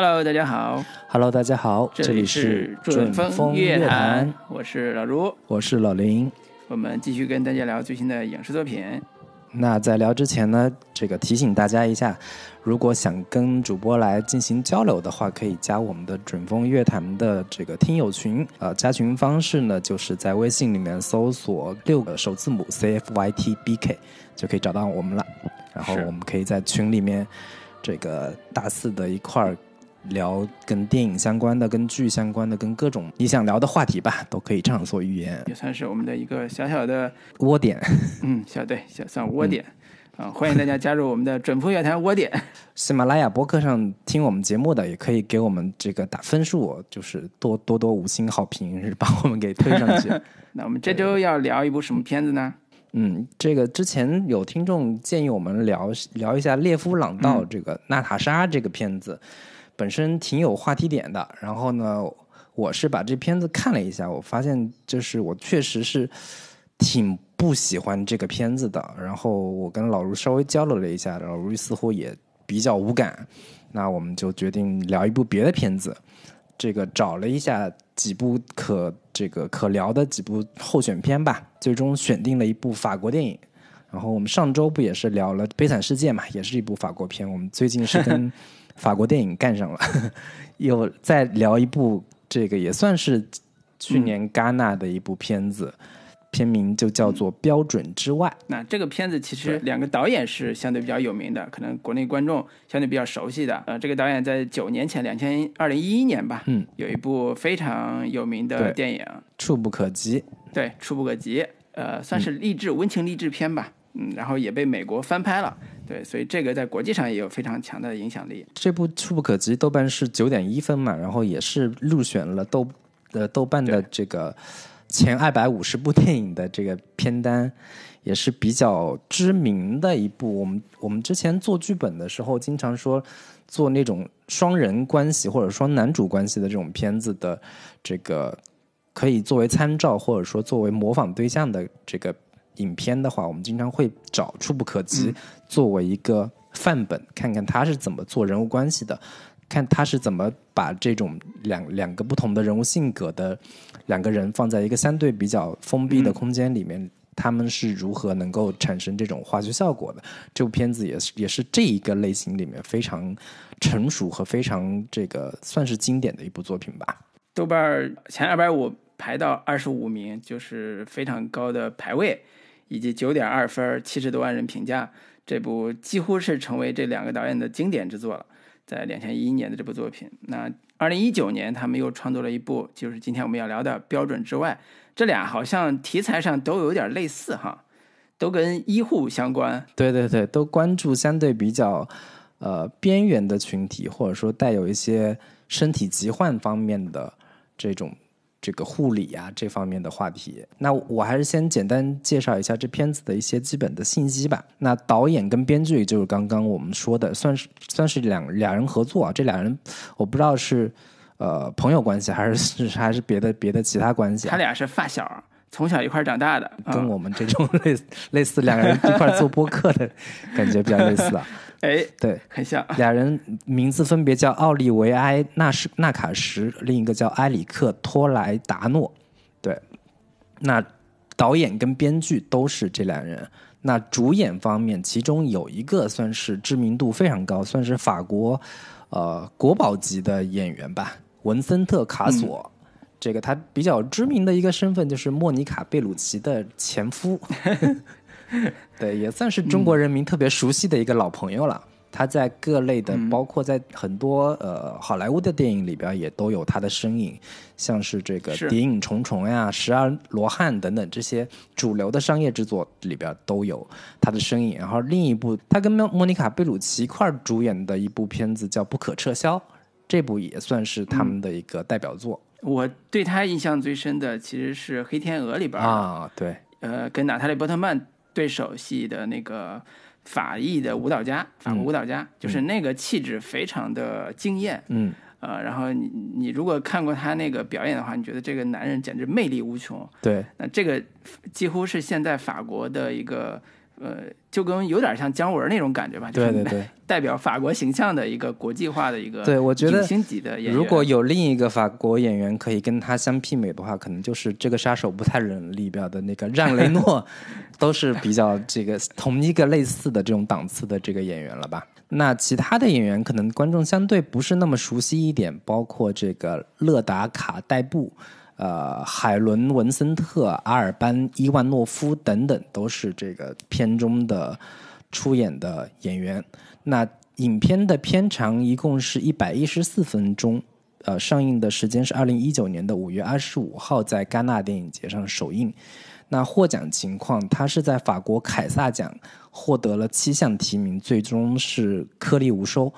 Hello，大家好。Hello，大家好，这里是准风乐坛，我是老卢。我是老林。我们继续跟大家聊最新的影视作品。那在聊之前呢，这个提醒大家一下，如果想跟主播来进行交流的话，可以加我们的准风乐坛的这个听友群。呃，加群方式呢，就是在微信里面搜索六个首字母 C F Y T B K 就可以找到我们了。然后我们可以在群里面这个大肆的一块儿聊跟电影相关的、跟剧相关的、跟各种你想聊的话题吧，都可以畅所欲言。也算是我们的一个小小的，窝点。嗯，小对小算窝点。啊，欢迎大家加入我们的准风乐坛窝点。喜马拉雅播客上听我们节目的，也可以给我们这个打分数，就是多多多五星好评，是把我们给推上去。那我们这周要聊一部什么片子呢？嗯，这个之前有听众建议我们聊聊一下《列夫·朗道》这个娜塔莎这个片子，本身挺有话题点的。然后呢，我是把这片子看了一下，我发现就是我确实是挺不喜欢这个片子的。然后我跟老卢稍微交流了一下，老卢似乎也比较无感。那我们就决定聊一部别的片子。这个找了一下几部可这个可聊的几部候选片吧，最终选定了一部法国电影。然后我们上周不也是聊了《悲惨世界》嘛，也是一部法国片。我们最近是跟 法国电影干上了，又再聊一部这个也算是去年戛纳的一部片子，片名就叫做《标准之外》。那这个片子其实两个导演是相对比较有名的，可能国内观众相对比较熟悉的。呃，这个导演在九年前，两千二零一一年吧，嗯，有一部非常有名的电影，触不可及，对，《触不可及》，呃，算是励志、温情励志片吧，嗯，然后也被美国翻拍了，对，所以这个在国际上也有非常强的影响力。这部《触不可及》豆瓣是九点一分嘛，然后也是入选了豆呃豆瓣的这个前二百五十部电影的这个片单，也是比较知名的一部。我们我们之前做剧本的时候，经常说做那种双人关系或者双男主关系的这种片子的这个可以作为参照或者说作为模仿对象的这个影片的话，我们经常会找《触不可及》作为一个范本，看看他是怎么做人物关系的，看他是怎么把这种两两个不同的人物性格的两个人放在一个相对比较封闭的空间里面。他们是如何能够产生这种化学效果的？这部片子也是也是这一个类型里面非常成熟和非常这个算是经典的一部作品吧。豆瓣前二百五排到二十五名，就是非常高的排位，以及九点二分，七十多万人评价，这部几乎是成为这两个导演的经典之作了。在两千一一年的这部作品，那二零一九年他们又创作了一部，就是今天我们要聊的《标准之外》。这俩好像题材上都有点类似哈，都跟医护相关。对对对，都关注相对比较呃边缘的群体，或者说带有一些身体疾患方面的这种这个护理啊这方面的话题。那我还是先简单介绍一下这片子的一些基本的信息吧。那导演跟编剧就是刚刚我们说的，算是算是两两人合作啊。这俩人我不知道是呃朋友关系还是 还是别的别的其他关系、啊。他俩是发小，从小一块长大的，啊跟我们这种 类似类似两个人一块做播客的感觉比较类似啊。哎，对，很像。俩人名字分别叫奥利维埃·纳什纳卡什，另一个叫埃里克·托莱达诺。对，那导演跟编剧都是这俩人。那主演方面，其中有一个算是知名度非常高，算是法国呃国宝级的演员吧，文森特·卡索。这个他比较知名的一个身份就是莫妮卡·贝鲁奇的前夫，对，也算是中国人民特别熟悉的一个老朋友了。他在各类的，包括在很多呃好莱坞的电影里边，也都有他的身影，像是这个《谍影重重》呀，《十二罗汉》等等这些主流的商业制作里边都有他的身影。然后另一部，他跟莫莫妮卡·贝鲁奇一块儿主演的一部片子叫《不可撤销》，这部也算是他们的一个代表作、我对他印象最深的其实是《黑天鹅》里边，啊。对，呃，跟娜塔莉波特曼对手戏的那个法裔的舞蹈家，法国舞蹈家，就是那个气质非常的惊艳。嗯，呃，然后你你如果看过他那个表演的话，你觉得这个男人简直魅力无穷。对，那这个几乎是现在法国的一个呃，就跟有点像姜文那种感觉吧，对对对，代表法国形象的一个国际化的一个，对我觉得星级的演员。如果有另一个法国演员可以跟他相媲美的话，可能就是这个杀手不太冷里边的那个让雷诺，都是比较这个同一个类似的这种档次的这个演员了吧？那其他的演员可能观众相对不是那么熟悉一点，包括这个勒达卡代布。呃，海伦·文森特、阿尔班·伊万诺夫等等，都是这个片中的出演的演员。那影片的片长一共是一百一十四分钟，呃，上映的时间是二零一九年的五月二十五号，在戛纳电影节上首映。那获奖情况，他是在法国凯撒奖获得了七项提名，最终是颗粒无收。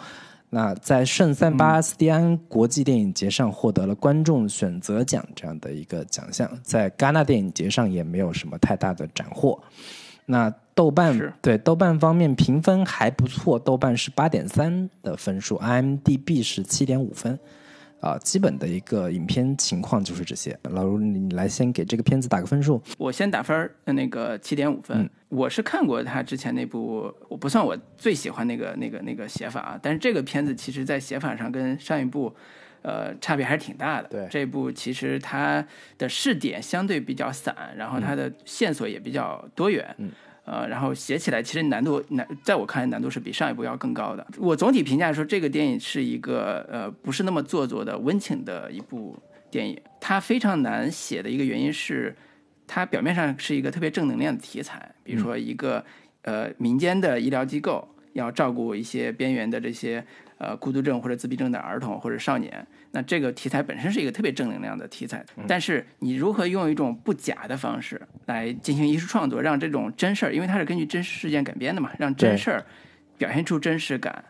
那在圣塞巴斯蒂安国际电影节上获得了观众选择奖这样的一个奖项，在戛纳电影节上也没有什么太大的斩获。那豆瓣对豆瓣方面评分还不错，豆瓣是八点三的分数，IMDB 是七点五分。啊，基本的一个影片情况就是这些。老卢，你来先给这个片子打个分数。我先打分儿，那个七点五分。我是看过他之前那部，我不算我最喜欢那个那个那个写法啊。但是这个片子其实在写法上跟上一部，呃，差别还是挺大的。对，这部其实它的试点相对比较散，然后它的线索也比较多元。嗯。呃，然后写起来其实难度难，在我看来难度是比上一部要更高的。我总体评价说，这个电影是一个呃不是那么做作的温情的一部电影。它非常难写的一个原因是，它表面上是一个特别正能量的题材，比如说一个呃民间的医疗机构要照顾一些边缘的这些呃孤独症或者自闭症的儿童或者少年。那这个题材本身是一个特别正能量的题材，但是你如何用一种不假的方式来进行艺术创作，让这种真事儿，因为它是根据真实事件改编的嘛，让真事儿表现出真实感，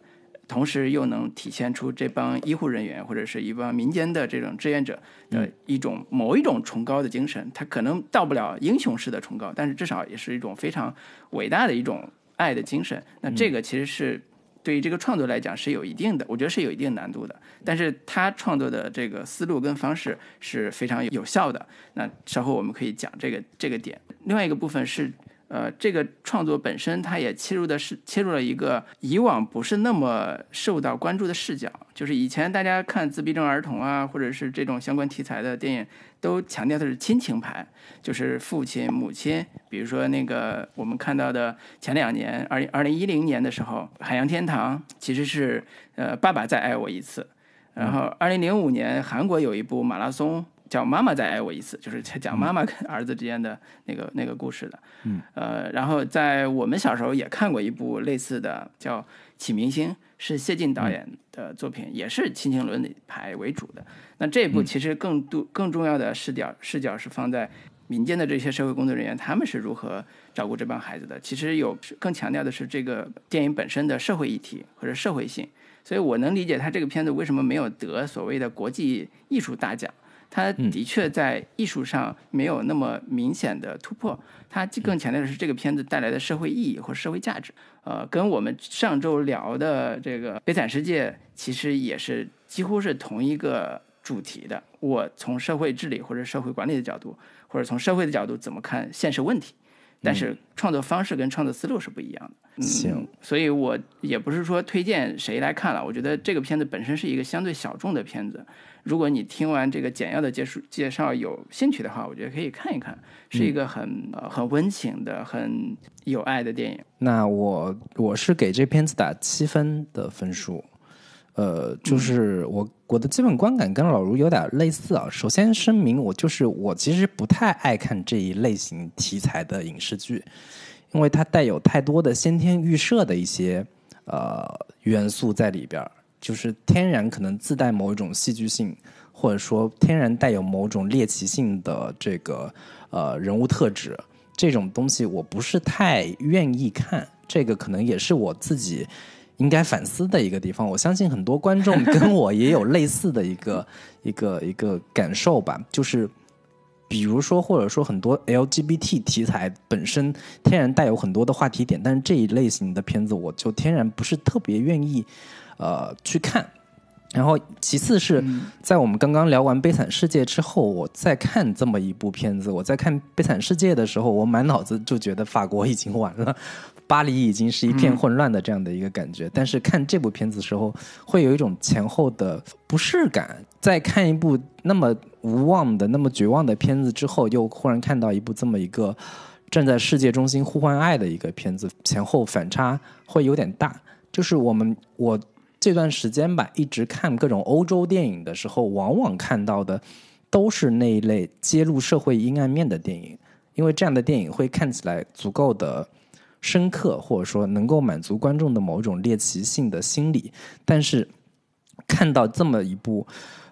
同时又能体现出这帮医护人员或者是一帮民间的这种志愿者的一种某一种崇高的精神，它可能到不了英雄式的崇高，但是至少也是一种非常伟大的一种爱的精神。那这个其实是。对于这个创作来讲是有一定的，我觉得是有一定难度的。但是他创作的这个思路跟方式是非常有效的。那稍后我们可以讲这个这个点。另外一个部分是。呃，这个创作本身，它也切入的是切入了一个以往不是那么受到关注的视角，就是以前大家看自闭症儿童啊，或者是这种相关题材的电影，都强调的是亲情牌，就是父亲、母亲。比如说那个我们看到的前两年，二零二零一零年的时候，《海洋天堂》其实是呃爸爸再爱我一次，然后二零零五年韩国有一部马拉松。叫妈妈再爱我一次，就是讲妈妈跟儿子之间的那个那个故事的。嗯，呃，然后在我们小时候也看过一部类似的，叫《启明星》，是谢晋导演的作品，也是亲情伦理牌为主的。那这一部其实更多更重要的视角视角是放在民间的这些社会工作人员，他们是如何照顾这帮孩子的。其实有更强调的是这个电影本身的社会议题或者社会性。所以我能理解他这个片子为什么没有得所谓的国际艺术大奖。他的确在艺术上没有那么明显的突破，他更强调的是这个片子带来的社会意义或社会价值。呃，跟我们上周聊的这个《悲惨世界》其实也是几乎是同一个主题的。我从社会治理或者社会管理的角度，或者从社会的角度怎么看现实问题，但是创作方式跟创作思路是不一样的。行，所以我也不是说推荐谁来看了，我觉得这个片子本身是一个相对小众的片子。如果你听完这个简要的介绍介绍有兴趣的话，我觉得可以看一看，是一个很呃很温情的、很有爱的电影。那我我是给这片子打七分的分数，呃，就是我我的基本观感跟老卢有点类似啊。首先声明，我就是我其实不太爱看这一类型题材的影视剧，因为它带有太多的先天预设的一些呃元素在里边。就是天然可能自带某一种戏剧性，或者说天然带有某种猎奇性的这个呃人物特质，这种东西我不是太愿意看。这个可能也是我自己应该反思的一个地方。我相信很多观众跟我也有类似的一个一个一个感受吧。就是比如说，或者说很多 LGBT 题材本身天然带有很多的话题点，但是这一类型的片子我就天然不是特别愿意。呃，去看，然后其次是在我们刚刚聊完《悲惨世界》之后，我再看这么一部片子，我在看《悲惨世界》的时候，我满脑子就觉得法国已经完了，巴黎已经是一片混乱的这样的一个感觉。但是看这部片子的时候，会有一种前后的不适感。在看一部那么无望的、那么绝望的片子之后，又忽然看到一部这么一个站在世界中心呼唤爱的一个片子，前后反差会有点大。就是我们我。这段时间吧，一直看各种欧洲电影的时候，往往看到的都是那一类揭露社会阴暗面的电影，因为这样的电影会看起来足够的深刻，或者说能够满足观众的某种猎奇性的心理。但是看到这么一部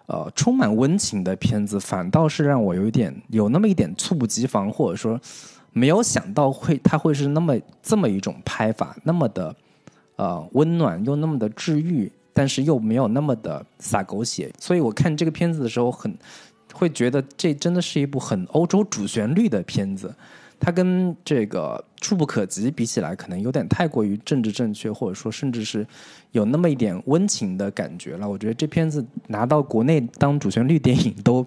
呃充满温情的片子，反倒是让我有一点有那么一点猝不及防，或者说没有想到会它会是那么这么一种拍法，那么的。呃，温暖又那么的治愈，但是又没有那么的洒狗血，所以我看这个片子的时候，很会觉得这真的是一部很欧洲主旋律的片子。它跟这个《触不可及》比起来，可能有点太过于政治正确，或者说甚至是有那么一点温情的感觉了。我觉得这片子拿到国内当主旋律电影都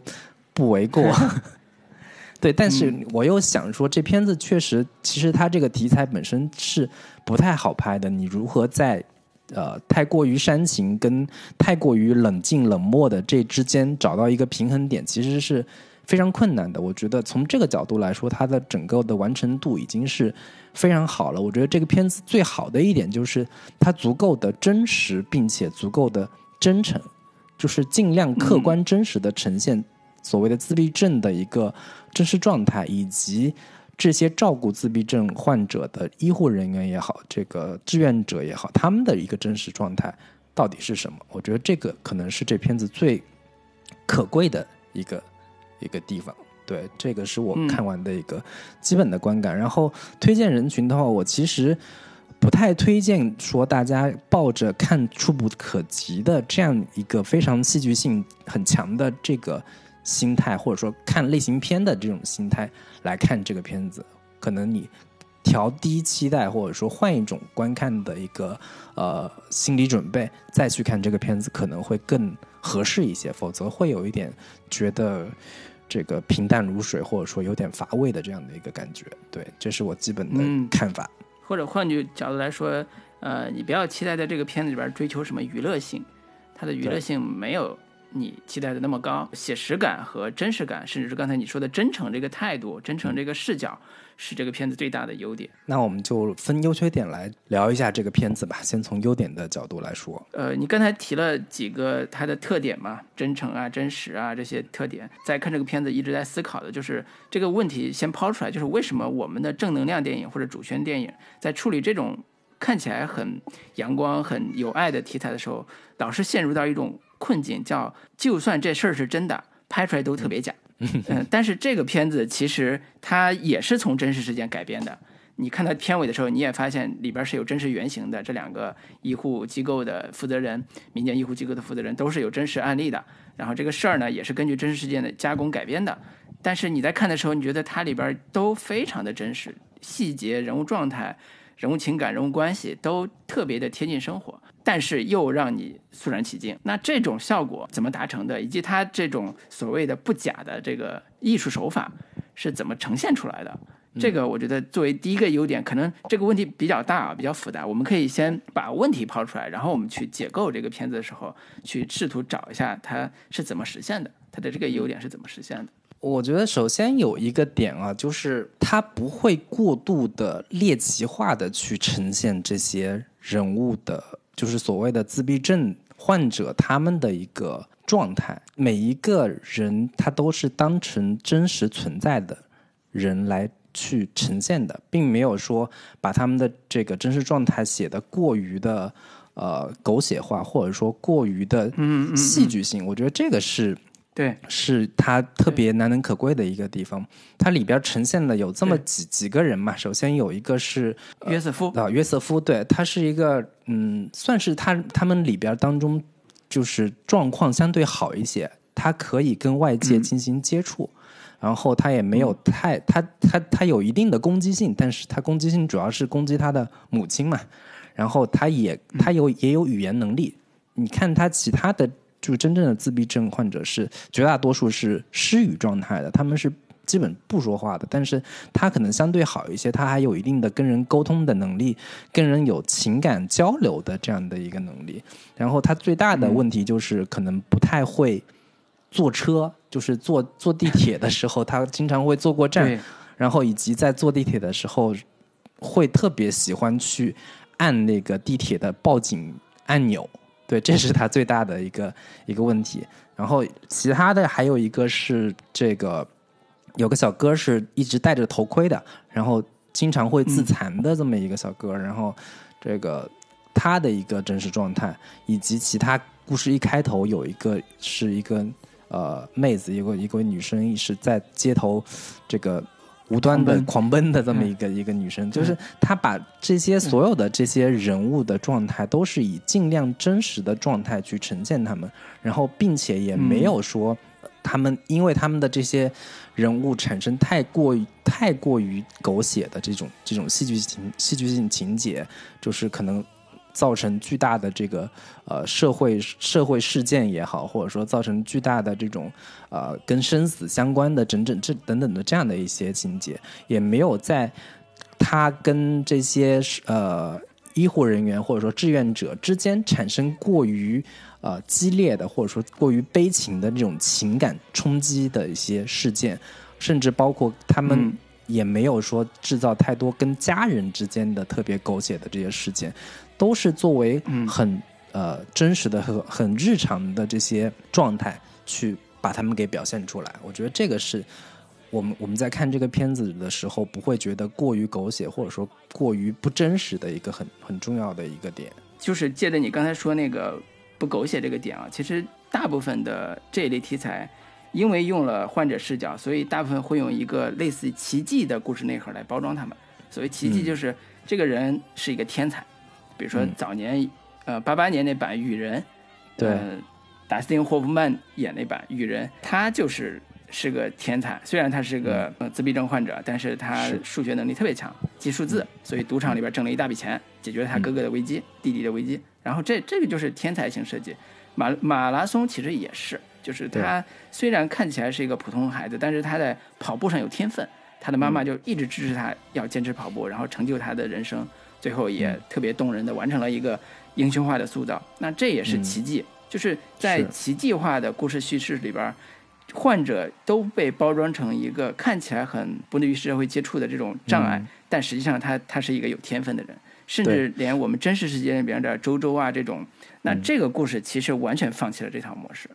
不为过。对，但是我又想说，这片子确实，其实它这个题材本身是不太好拍的。你如何在呃太过于煽情跟太过于冷静冷漠的这之间找到一个平衡点，其实是非常困难的。我觉得从这个角度来说，它的整个的完成度已经是非常好了。我觉得这个片子最好的一点就是它足够的真实，并且足够的真诚，就是尽量客观真实的呈现。所谓的自闭症的一个真实状态，以及这些照顾自闭症患者的医护人员也好，这个志愿者也好，他们的一个真实状态到底是什么？我觉得这个可能是这片子最可贵的一个一个地方。对，这个是我看完的一个基本的观感。然后推荐人群的话，我其实不太推荐说大家抱着看触不可及的这样一个非常戏剧性很强的这个。心态，或者说看类型片的这种心态来看这个片子，可能你调低期待，或者说换一种观看的一个呃心理准备，再去看这个片子可能会更合适一些。否则会有一点觉得这个平淡如水，或者说有点乏味的这样的一个感觉。对，这是我基本的看法。或者换句角度来说，呃，你不要期待在这个片子里边追求什么娱乐性，它的娱乐性没有。你期待的那么高，写实感和真实感，甚至是刚才你说的真诚这个态度、真诚这个视角，是这个片子最大的优点。那我们就分优缺点来聊一下这个片子吧。先从优点的角度来说，呃，你刚才提了几个它的特点嘛，真诚啊、真实啊这些特点，在看这个片子一直在思考的就是这个问题，先抛出来，就是为什么我们的正能量电影或者主旋电影在处理这种看起来很阳光、很有爱的题材的时候，老是陷入到一种。困境叫，就算这事儿是真的，拍出来都特别假。嗯，但是这个片子其实它也是从真实事件改编的。你看它片尾的时候，你也发现里边是有真实原型的。这两个医护机构的负责人，民间医护机构的负责人都是有真实案例的。然后这个事儿呢，也是根据真实事件的加工改编的。但是你在看的时候，你觉得它里边都非常的真实，细节、人物状态。人物情感、人物关系都特别的贴近生活，但是又让你肃然起敬。那这种效果怎么达成的？以及它这种所谓的不假的这个艺术手法是怎么呈现出来的？这个我觉得作为第一个优点，可能这个问题比较大啊，比较复杂。我们可以先把问题抛出来，然后我们去解构这个片子的时候，去试图找一下它是怎么实现的，它的这个优点是怎么实现的。我觉得首先有一个点啊，就是它不会过度的猎奇化的去呈现这些人物的，就是所谓的自闭症患者他们的一个状态。每一个人他都是当成真实存在的人来去呈现的，并没有说把他们的这个真实状态写的过于的呃狗血化，或者说过于的戏剧性。我觉得这个是。对，是它特别难能可贵的一个地方。它里边呈现的有这么几几个人嘛？首先有一个是约瑟夫啊，约瑟夫，对他是一个嗯，算是他他们里边当中就是状况相对好一些，他可以跟外界进行接触，然后他也没有太他他他有一定的攻击性，但是他攻击性主要是攻击他的母亲嘛。然后他也他有也有语言能力，你看他其他的。就真正的自闭症患者是绝大多数是失语状态的，他们是基本不说话的，但是他可能相对好一些，他还有一定的跟人沟通的能力，跟人有情感交流的这样的一个能力。然后他最大的问题就是可能不太会坐车，就是坐坐地铁的时候，他经常会坐过站，然后以及在坐地铁的时候会特别喜欢去按那个地铁的报警按钮。对，这是他最大的一个一个问题。然后其他的还有一个是这个，有个小哥是一直戴着头盔的，然后经常会自残的这么一个小哥。然后这个他的一个真实状态，以及其他故事一开头有一个是一个呃妹子，一个一个女生是在街头这个。无端的狂奔。的这么一个一个女生，就是她把这些所有的这些人物的状态，都是以尽量真实的状态去呈现他们，然后并且也没有说他们因为他们的这些人物产生太过于太过于狗血的这种这种戏剧情戏剧性情节，就是可能。造成巨大的这个呃社会社会事件也好，或者说造成巨大的这种呃跟生死相关的整整这等等的这样的一些情节，也没有在他跟这些呃医护人员或者说志愿者之间产生过于呃激烈的或者说过于悲情的这种情感冲击的一些事件，甚至包括他们。也没有说制造太多跟家人之间的特别狗血的这些事件，都是作为很呃真实的和很日常的这些状态去把他们给表现出来。我觉得这个是我们我们在看这个片子的时候不会觉得过于狗血或者说过于不真实的一个很很重要的一个点。就是借着你刚才说那个不狗血这个点啊，其实大部分的这一类题材。因为用了患者视角，所以大部分会用一个类似奇迹的故事内核来包装他们。所谓奇迹，就是这个人是一个天才，比如说早年，呃，八八年那版《雨人》，对，达斯汀·霍夫曼演那版《雨人》，他就是是个天才。虽然他是个自闭症患者，但是他数学能力特别强，记数字，所以赌场里边挣了一大笔钱，解决了他哥哥的危机、弟弟的危机。然后这这个就是天才型设计。马马拉松其实也是。就是他虽然看起来是一个普通孩子，但是他在跑步上有天分。他的妈妈就一直支持他要坚持跑步，然后成就他的人生。最后也特别动人的完成了一个英雄化的塑造。那这也是奇迹，就是在奇迹化的故事叙事里边，患者都被包装成一个看起来很不利于社会接触的这种障碍，但实际上他他是一个有天分的人。甚至连我们真实世界里边的周周啊这种，那这个故事其实完全放弃了这套模式。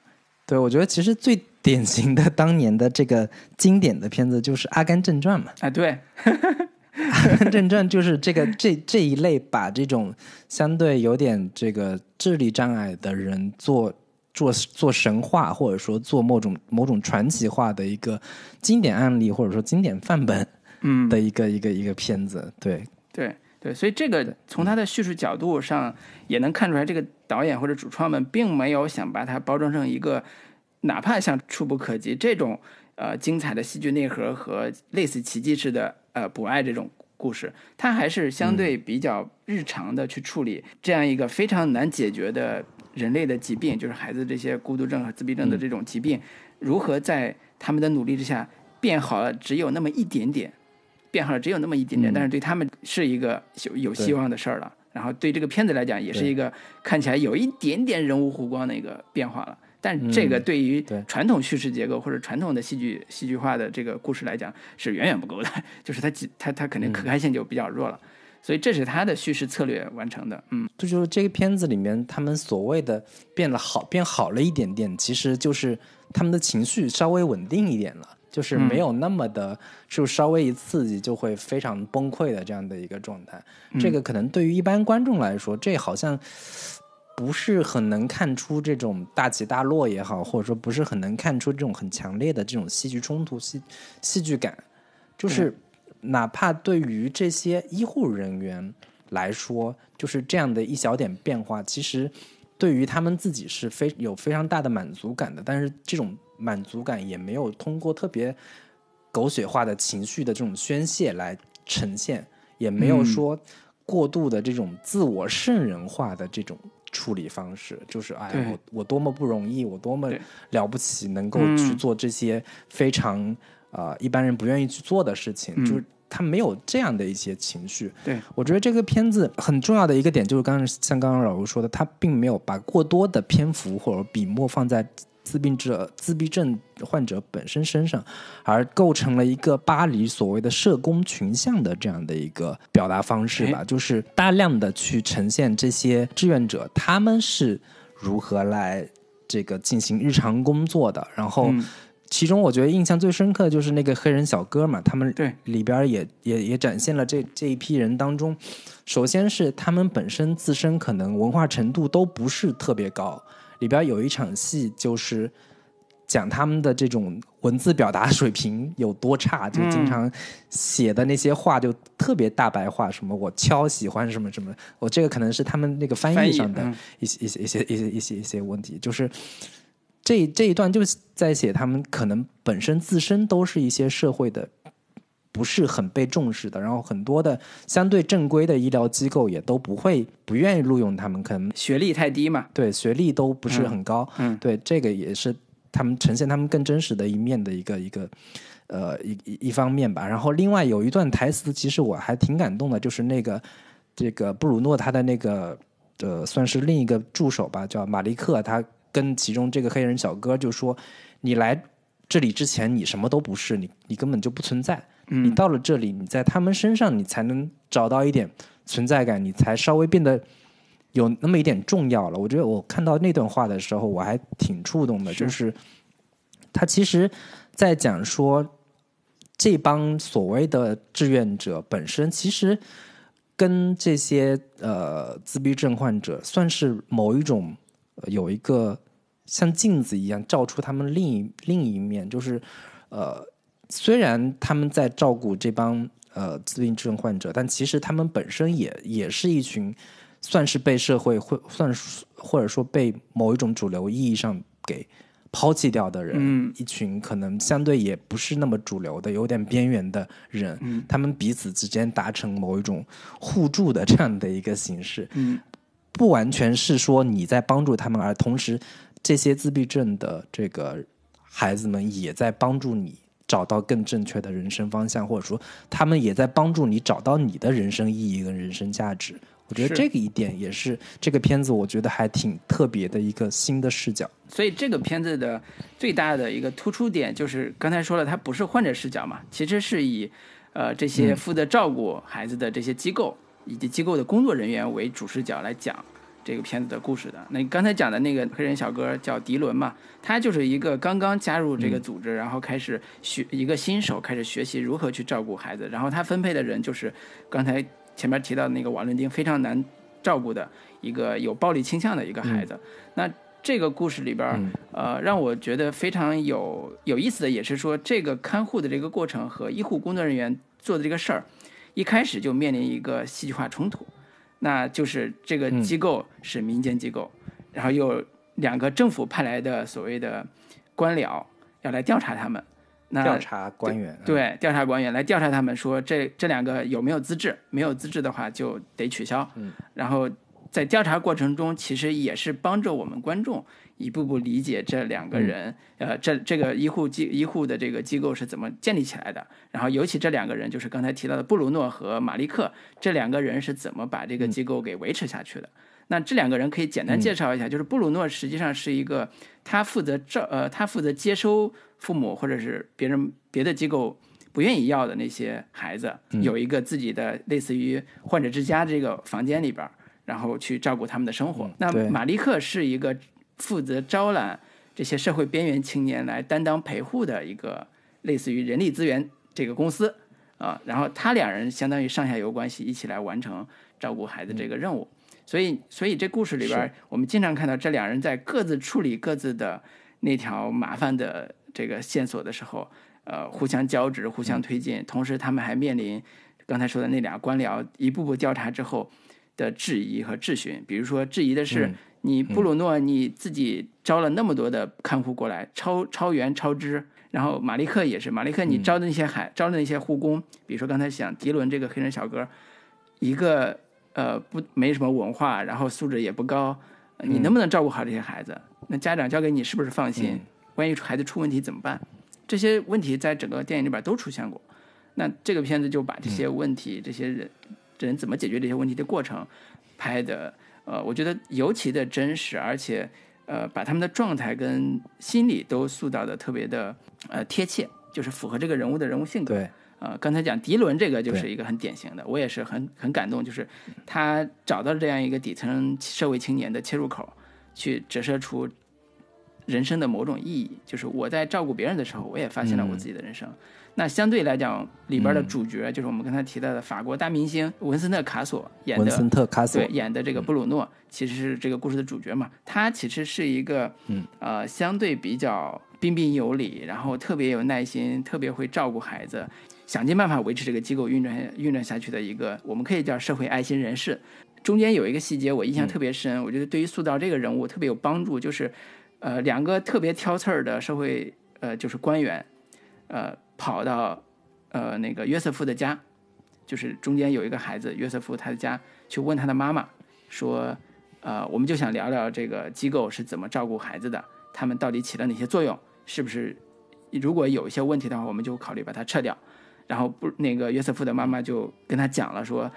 对，我觉得其实最典型的当年的这个经典的片子就是《阿甘正传》嘛。啊，对，《阿甘正传》就是这个这这一类把这种相对有点这个智力障碍的人做做做神话，或者说做某种某种传奇化的一个经典案例，或者说经典范本，嗯，的一个一个一个片子。对，对，对，所以这个从他的叙述角度上也能看出来，这个。导演或者主创们并没有想把它包装成一个，哪怕像触不可及这种呃精彩的戏剧内核和类似奇迹式的呃博爱这种故事，他还是相对比较日常的去处理这样一个非常难解决的人类的疾病，就是孩子这些孤独症和自闭症的这种疾病，如何在他们的努力之下变好了，只有那么一点点，变化了只有那么一点点，但是对他们是一个有有希望的事儿了。然后对这个片子来讲，也是一个看起来有一点点人物弧光的一个变化了。但这个对于传统叙事结构或者传统的戏剧戏剧化的这个故事来讲是远远不够的，就是它它它肯定可开性就比较弱了。所以这是他的叙事策略完成的。嗯，这就是这个片子里面他们所谓的变了好变好了一点点，其实就是他们的情绪稍微稳定一点了。就是没有那么的，就稍微一刺激就会非常崩溃的这样的一个状态。这个可能对于一般观众来说，这好像不是很能看出这种大起大落也好，或者说不是很能看出这种很强烈的这种戏剧冲突、戏戏剧感。就是哪怕对于这些医护人员来说，就是这样的一小点变化，其实对于他们自己是非有非常大的满足感的。但是这种。满足感也没有通过特别狗血化的情绪的这种宣泄来呈现，也没有说过度的这种自我圣人化的这种处理方式，就是哎，我我多么不容易，我多么了不起，能够嗯去做这些非常呃一般人不愿意去做的事情，嗯。就是他没有这样的一些情绪。对，我觉得这个片子很重要的一个点就是刚刚像刚刚老吴说的，他并没有把过多的篇幅或者笔墨放在自闭者、自闭症患者本身身上，而构成了一个巴黎所谓的社工群像的这样的一个表达方式吧，就是大量的去呈现这些志愿者他们是如何来这个进行日常工作的，然后。嗯其中我觉得印象最深刻的就是那个黑人小哥嘛，他们对里边也也也展现了这这一批人当中，首先是他们本身自身可能文化程度都不是特别高，里边有一场戏就是讲他们的这种文字表达水平有多差，就经常写的那些话就特别大白话，什么我超喜欢什么什么，我这个可能是他们那个翻翻译译上的嗯。一些一些一些一些一些一些问题，就是这这一段就在写他们可能本身自身都是一些社会的不是很被重视的，然后很多的相对正规的医疗机构也都不会不愿意录用他们，可能学历太低嘛，对学历都不是很高，嗯对这个也是他们呈现他们更真实的一面的一个一个呃一一一方面吧。然后另外有一段台词，其实我还挺感动的，就是那个这个布鲁诺他的那个呃算是另一个助手吧，叫马利克，他跟其中这个黑人小哥就说：“你来这里之前，你什么都不是，你你根本就不存在。你到了这里，你在他们身上，你才能找到一点存在感，你才稍微变得有那么一点重要了。我觉得我看到那段话的时候，我还挺触动的，是就是他其实在讲说，这帮所谓的志愿者本身，其实跟这些呃自闭症患者算是某一种、呃有一个像镜子一样照出他们另一另一面，就是呃，虽然他们在照顾这帮呃自闭症患者，但其实他们本身也也是一群算是被社会会算是或者说被某一种主流意义上给抛弃掉的人，嗯。一群可能相对也不是那么主流的、有点边缘的人，嗯。他们彼此之间达成某一种互助的这样的一个形式，嗯。不完全是说你在帮助他们，而同时这些自闭症的这个孩子们也在帮助你找到更正确的人生方向，或者说他们也在帮助你找到你的人生意义跟人生价值。我觉得这个一点也是这个片子我觉得还挺特别的一个新的视角。所以这个片子的最大的一个突出点就是刚才说了，它不是患者视角嘛，其实是以呃这些负责照顾孩子的这些机构、以及机构的工作人员为主视角来讲这个片子的故事的。那刚才讲的那个黑人小哥叫迪伦嘛，他就是一个刚刚加入这个组织，然后开始学一个新手开始学习如何去照顾孩子，然后他分配的人就是刚才前面提到的那个瓦伦丁非常难照顾的一个有暴力倾向的一个孩子。那这个故事里边呃，让我觉得非常有有意思的，也是说这个看护的这个过程和医护工作人员做的这个事儿，一开始就面临一个戏剧化冲突，那就是这个机构是民间机构，然后有两个政府派来的所谓的官僚要来调查他们，那调查官员，对，调查官员来调查他们，说这这两个有没有资质，没有资质的话就得取消。嗯，然后在调查过程中，其实也是帮着我们观众一步步理解这两个人，呃，这这个医护机医护的这个机构是怎么建立起来的。然后尤其这两个人，就是刚才提到的布鲁诺和马利克，这两个人是怎么把这个机构给维持下去的。那这两个人可以简单介绍一下，就是布鲁诺实际上是一个他负责照呃他负责接收父母或者是别人别的机构不愿意要的那些孩子，有一个自己的类似于患者之家这个房间里边儿，然后去照顾他们的生活。那对马利克是一个负责招揽这些社会边缘青年来担当陪护的一个类似于人力资源这个公司啊，然后他两人相当于上下游关系，一起来完成照顾孩子这个任务。所以，所以这故事里边，我们经常看到这两人在各自处理各自的那条麻烦的这个线索的时候，呃，互相交织、互相推进，同时他们还面临刚才说的那俩官僚一步步调查之后的质疑和质询。比如说，质疑的是、嗯你布鲁诺你自己招了那么多的看护过来，超超员超支。然后马利克也是，马利克你招的那些海、招的那些护工，比如说刚才讲迪伦这个黑人小哥，一个呃不没什么文化，然后素质也不高，呃你能不能照顾好这些孩子？那家长交给你是不是放心？万一孩子出问题怎么办？这些问题在整个电影里边都出现过。那这个片子就把这些问题、这些人人怎么解决这些问题的过程拍的，呃，我觉得尤其的真实，而且呃，把他们的状态跟心理都塑造的特别的呃贴切，就是符合这个人物的人物性格。对，呃，刚才讲迪伦这个就是一个很典型的，我也是很很感动，就是他找到了这样一个底层社会青年的切入口，去折射出人生的某种意义。就是我在照顾别人的时候，我也发现了我自己的人生。那相对来讲，里边的主角就是我们刚才提到的法国大明星文森特·卡索演的，文森特·卡索对演的这个布鲁诺，其实是这个故事的主角嘛。他其实是一个，嗯，呃，相对比较彬彬有礼，然后特别有耐心，特别会照顾孩子，想尽办法维持这个机构运转运转下去的一个，我们可以叫社会爱心人士。中间有一个细节我印象特别深，我觉得对于塑造这个人物特别有帮助，就是，呃，两个特别挑刺儿的社会，呃，就是官员，呃。跑到，呃，那个约瑟夫的家，就是中间有一个孩子，约瑟夫他的家，去问他的妈妈，说，呃，我们就想聊聊这个机构是怎么照顾孩子的，他们到底起了哪些作用，是不是，如果有一些问题的话，我们就考虑把它撤掉。然后不，那个约瑟夫的妈妈就跟他讲了，说，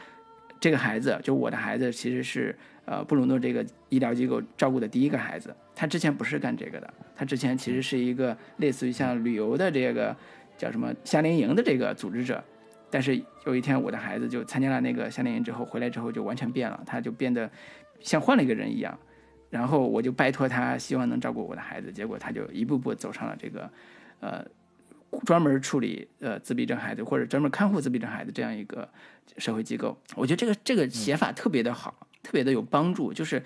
这个孩子就我的孩子，其实是呃布鲁诺这个医疗机构照顾的第一个孩子，他之前不是干这个的，他之前其实是一个类似于像旅游的这个。叫什么夏令营的这个组织者，但是有一天我的孩子就参加了那个夏令营之后回来之后就完全变了，他就变得像换了一个人一样，然后我就拜托他，希望能照顾我的孩子，结果他就一步步走上了这个，呃，专门处理呃自闭症孩子或者专门看护自闭症孩子这样一个社会机构。我觉得这个这个写法特别的好，特别的有帮助，就是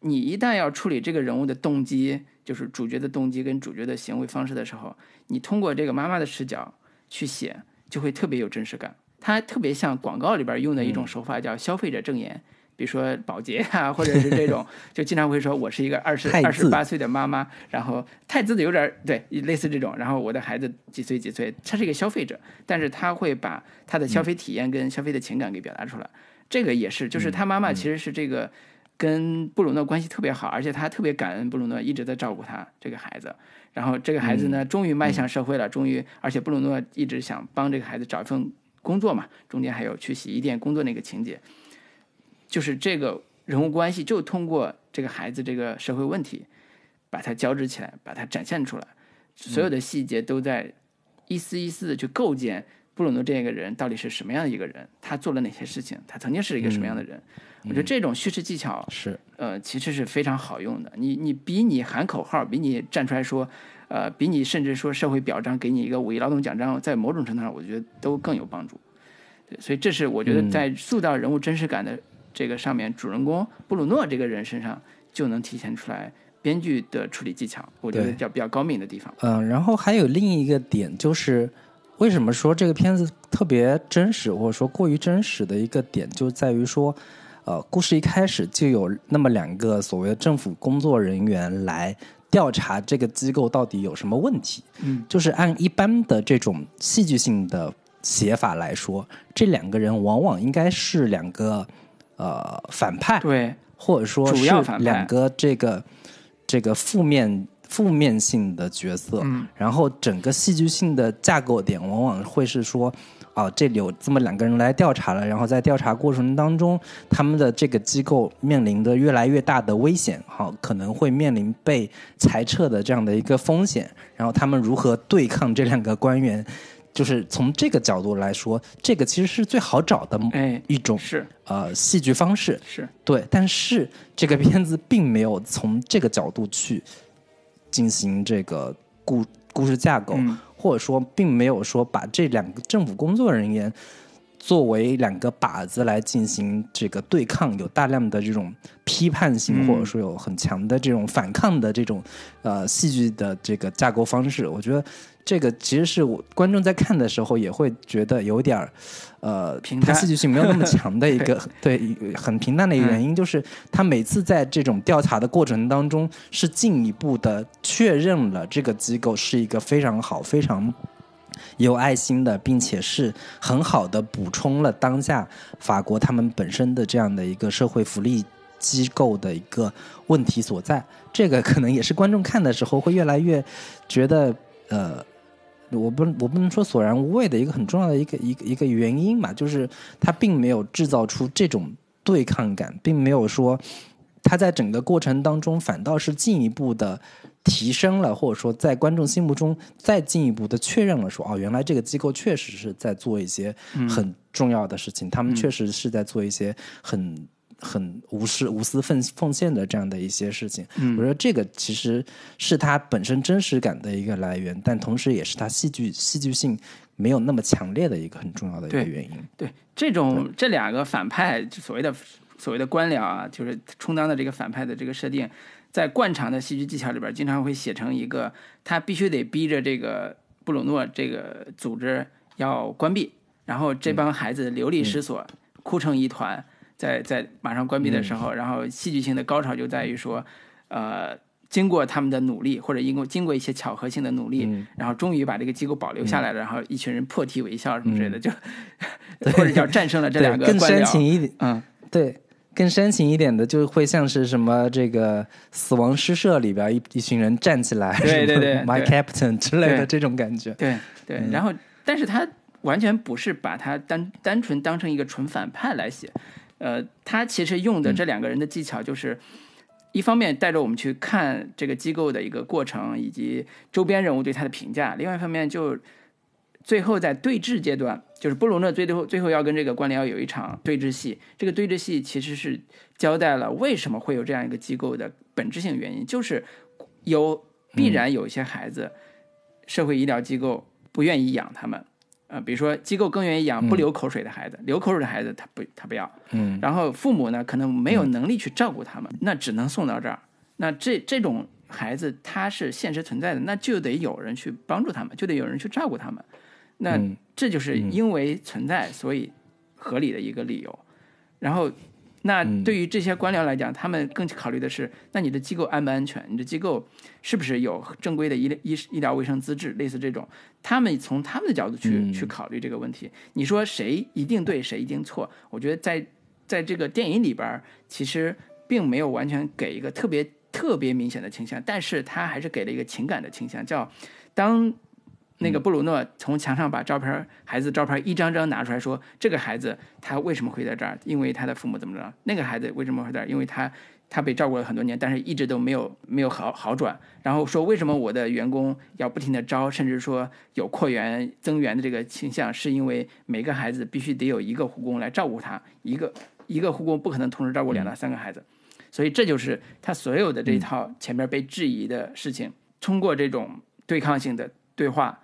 你一旦要处理这个人物的动机。就是主角的动机跟主角的行为方式的时候，你通过这个妈妈的视角去写，就会特别有真实感。它特别像广告里边用的一种手法，叫消费者证言。比如说保洁啊，或者是这种，就经常会说我是一个二十二十八岁的妈妈，然后太字的有点对，类似这种。然后我的孩子几岁几岁，他是一个消费者，但是他会把他的消费体验跟消费的情感给表达出来。这个也是，就是他妈妈其实是这个。跟布鲁诺关系特别好，而且他特别感恩布鲁诺一直在照顾他这个孩子。然后这个孩子呢，终于迈向社会了，终于，而且布鲁诺一直想帮这个孩子找一份工作嘛。中间还有去洗衣店工作那个情节，就是这个人物关系就通过这个孩子这个社会问题，把它交织起来，把它展现出来。所有的细节都在一丝一丝的去构建布鲁诺这个人到底是什么样的一个人，他做了哪些事情，他曾经是一个什么样的人。我觉得这种叙事技巧是，呃，其实是非常好用的。你你比你喊口号，比你站出来说，呃，比你甚至说社会表彰，给你一个五一劳动奖章，在某种程度上，我觉得都更有帮助。对，所以这是我觉得在塑造人物真实感的这个上面，主人公布鲁诺这个人身上就能体现出来编剧的处理技巧。我觉得叫比较高明的地方。嗯，然后还有另一个点就是，为什么说这个片子特别真实，或者说过于真实的一个点，就在于说。呃，故事一开始就有那么两个所谓的政府工作人员来调查这个机构到底有什么问题。嗯，就是按一般的这种戏剧性的写法来说，这两个人往往应该是两个呃反派，对，或者说是两个这个这个负面负面性的角色。嗯，然后整个戏剧性的架构点往往会是说。啊，这里有这么两个人来调查了，然后在调查过程当中，他们的这个机构面临的越来越大的危险，好，可能会面临被裁撤的这样的一个风险。然后他们如何对抗这两个官员？就是从这个角度来说，这个其实是最好找的一种是呃戏剧方式是对，但是这个片子并没有从这个角度去进行这个故故事架构。或者说，并没有说把这两个政府工作人员作为两个靶子来进行这个对抗，有大量的这种批判性，或者说有很强的这种反抗的这种呃戏剧的这个架构方式。我觉得这个其实是我观众在看的时候也会觉得有点儿。呃，它戏剧性没有那么强的一个，对，很平淡的一个原因，就是他每次在这种调查的过程当中，是进一步的确认了这个机构是一个非常好、非常有爱心的，并且是很好的补充了当下法国他们本身的这样的一个社会福利机构的一个问题所在。这个可能也是观众看的时候会越来越觉得呃。我不，我不能说索然无味的一个很重要的一个一个一个原因嘛，就是他并没有制造出这种对抗感，并没有说他在整个过程当中反倒是进一步的提升了，或者说在观众心目中再进一步的确认了说，哦，原来这个机构确实是在做一些很重要的事情，他们确实是在做一些很。很无私、无私奉奉献的这样的一些事情，我觉得这个其实是它本身真实感的一个来源，但同时也是它戏剧戏剧性没有那么强烈的一个很重要的一个原因。对这种这两个反派所谓的所谓的官僚啊，就是充当的这个反派的这个设定，在惯常的戏剧技巧里边，经常会写成一个他必须得逼着这个布鲁诺这个组织要关闭，然后这帮孩子流离失所，哭成一团。在在马上关闭的时候，然后戏剧性的高潮就在于说，呃，经过他们的努力，或者因为经过一些巧合性的努力，然后终于把这个机构保留下来了，然后一群人破涕为笑什么之类的，就或者叫战胜了这两个更煽情一点，嗯，对，更煽情一点的就会像是什么这个死亡诗社里边一一群人站起来，对对对，My Captain 之类的这种感觉，对对，然后但是他完全不是把他单单纯当成一个纯反派来写。呃，他其实用的这两个人的技巧，就是一方面带着我们去看这个机构的一个过程，以及周边人物对他的评价；另外一方面，就最后在对峙阶段，就是布鲁诺最后最后要跟这个官僚有一场对峙戏。这个对峙戏其实是交代了为什么会有这样一个机构的本质性原因，就是有必然有一些孩子，社会医疗机构不愿意养他们。呃，比如说机构更愿意养不流口水的孩子，流口水的孩子他不他不要。嗯，然后父母呢可能没有能力去照顾他们，那只能送到这儿。那这这种孩子他是现实存在的，那就得有人去帮助他们，就得有人去照顾他们。那这就是因为存在，所以合理的一个理由。然后。那对于这些官僚来讲，他们更考虑的是：那你的机构安不安全？你的机构是不是有正规的医医医疗卫生资质？类似这种，他们从他们的角度去去考虑这个问题。你说谁一定对，谁一定错？我觉得在在这个电影里边，其实并没有完全给一个特别特别明显的倾向，但是他还是给了一个情感的倾向，叫当。那个布鲁诺从墙上把照片孩子照片一张张拿出来说：“这个孩子他为什么会在这儿？因为他的父母怎么着？那个孩子为什么会在这儿？因为他他被照顾了很多年，但是一直都没有没有好好转。然后说为什么我的员工要不停的招，甚至说有扩员增员的这个倾向，是因为每个孩子必须得有一个护工来照顾他，一个一个护工不可能同时照顾两到三个孩子，所以这就是他所有的这一套前面被质疑的事情，通过这种对抗性的对话。”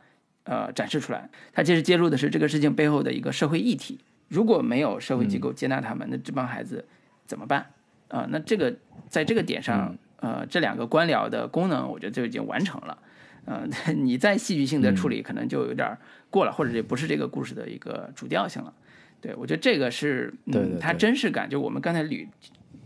呃，展示出来，他其实揭露的是这个事情背后的一个社会议题。如果没有社会机构接纳他们，那这帮孩子怎么办？啊，那这个在这个点上，呃，这两个官僚的功能，我觉得就已经完成了。呃，你再戏剧性的处理，可能就有点过了，或者也不是这个故事的一个主调性了。对我觉得这个是，嗯，它真实感，就我们刚才捋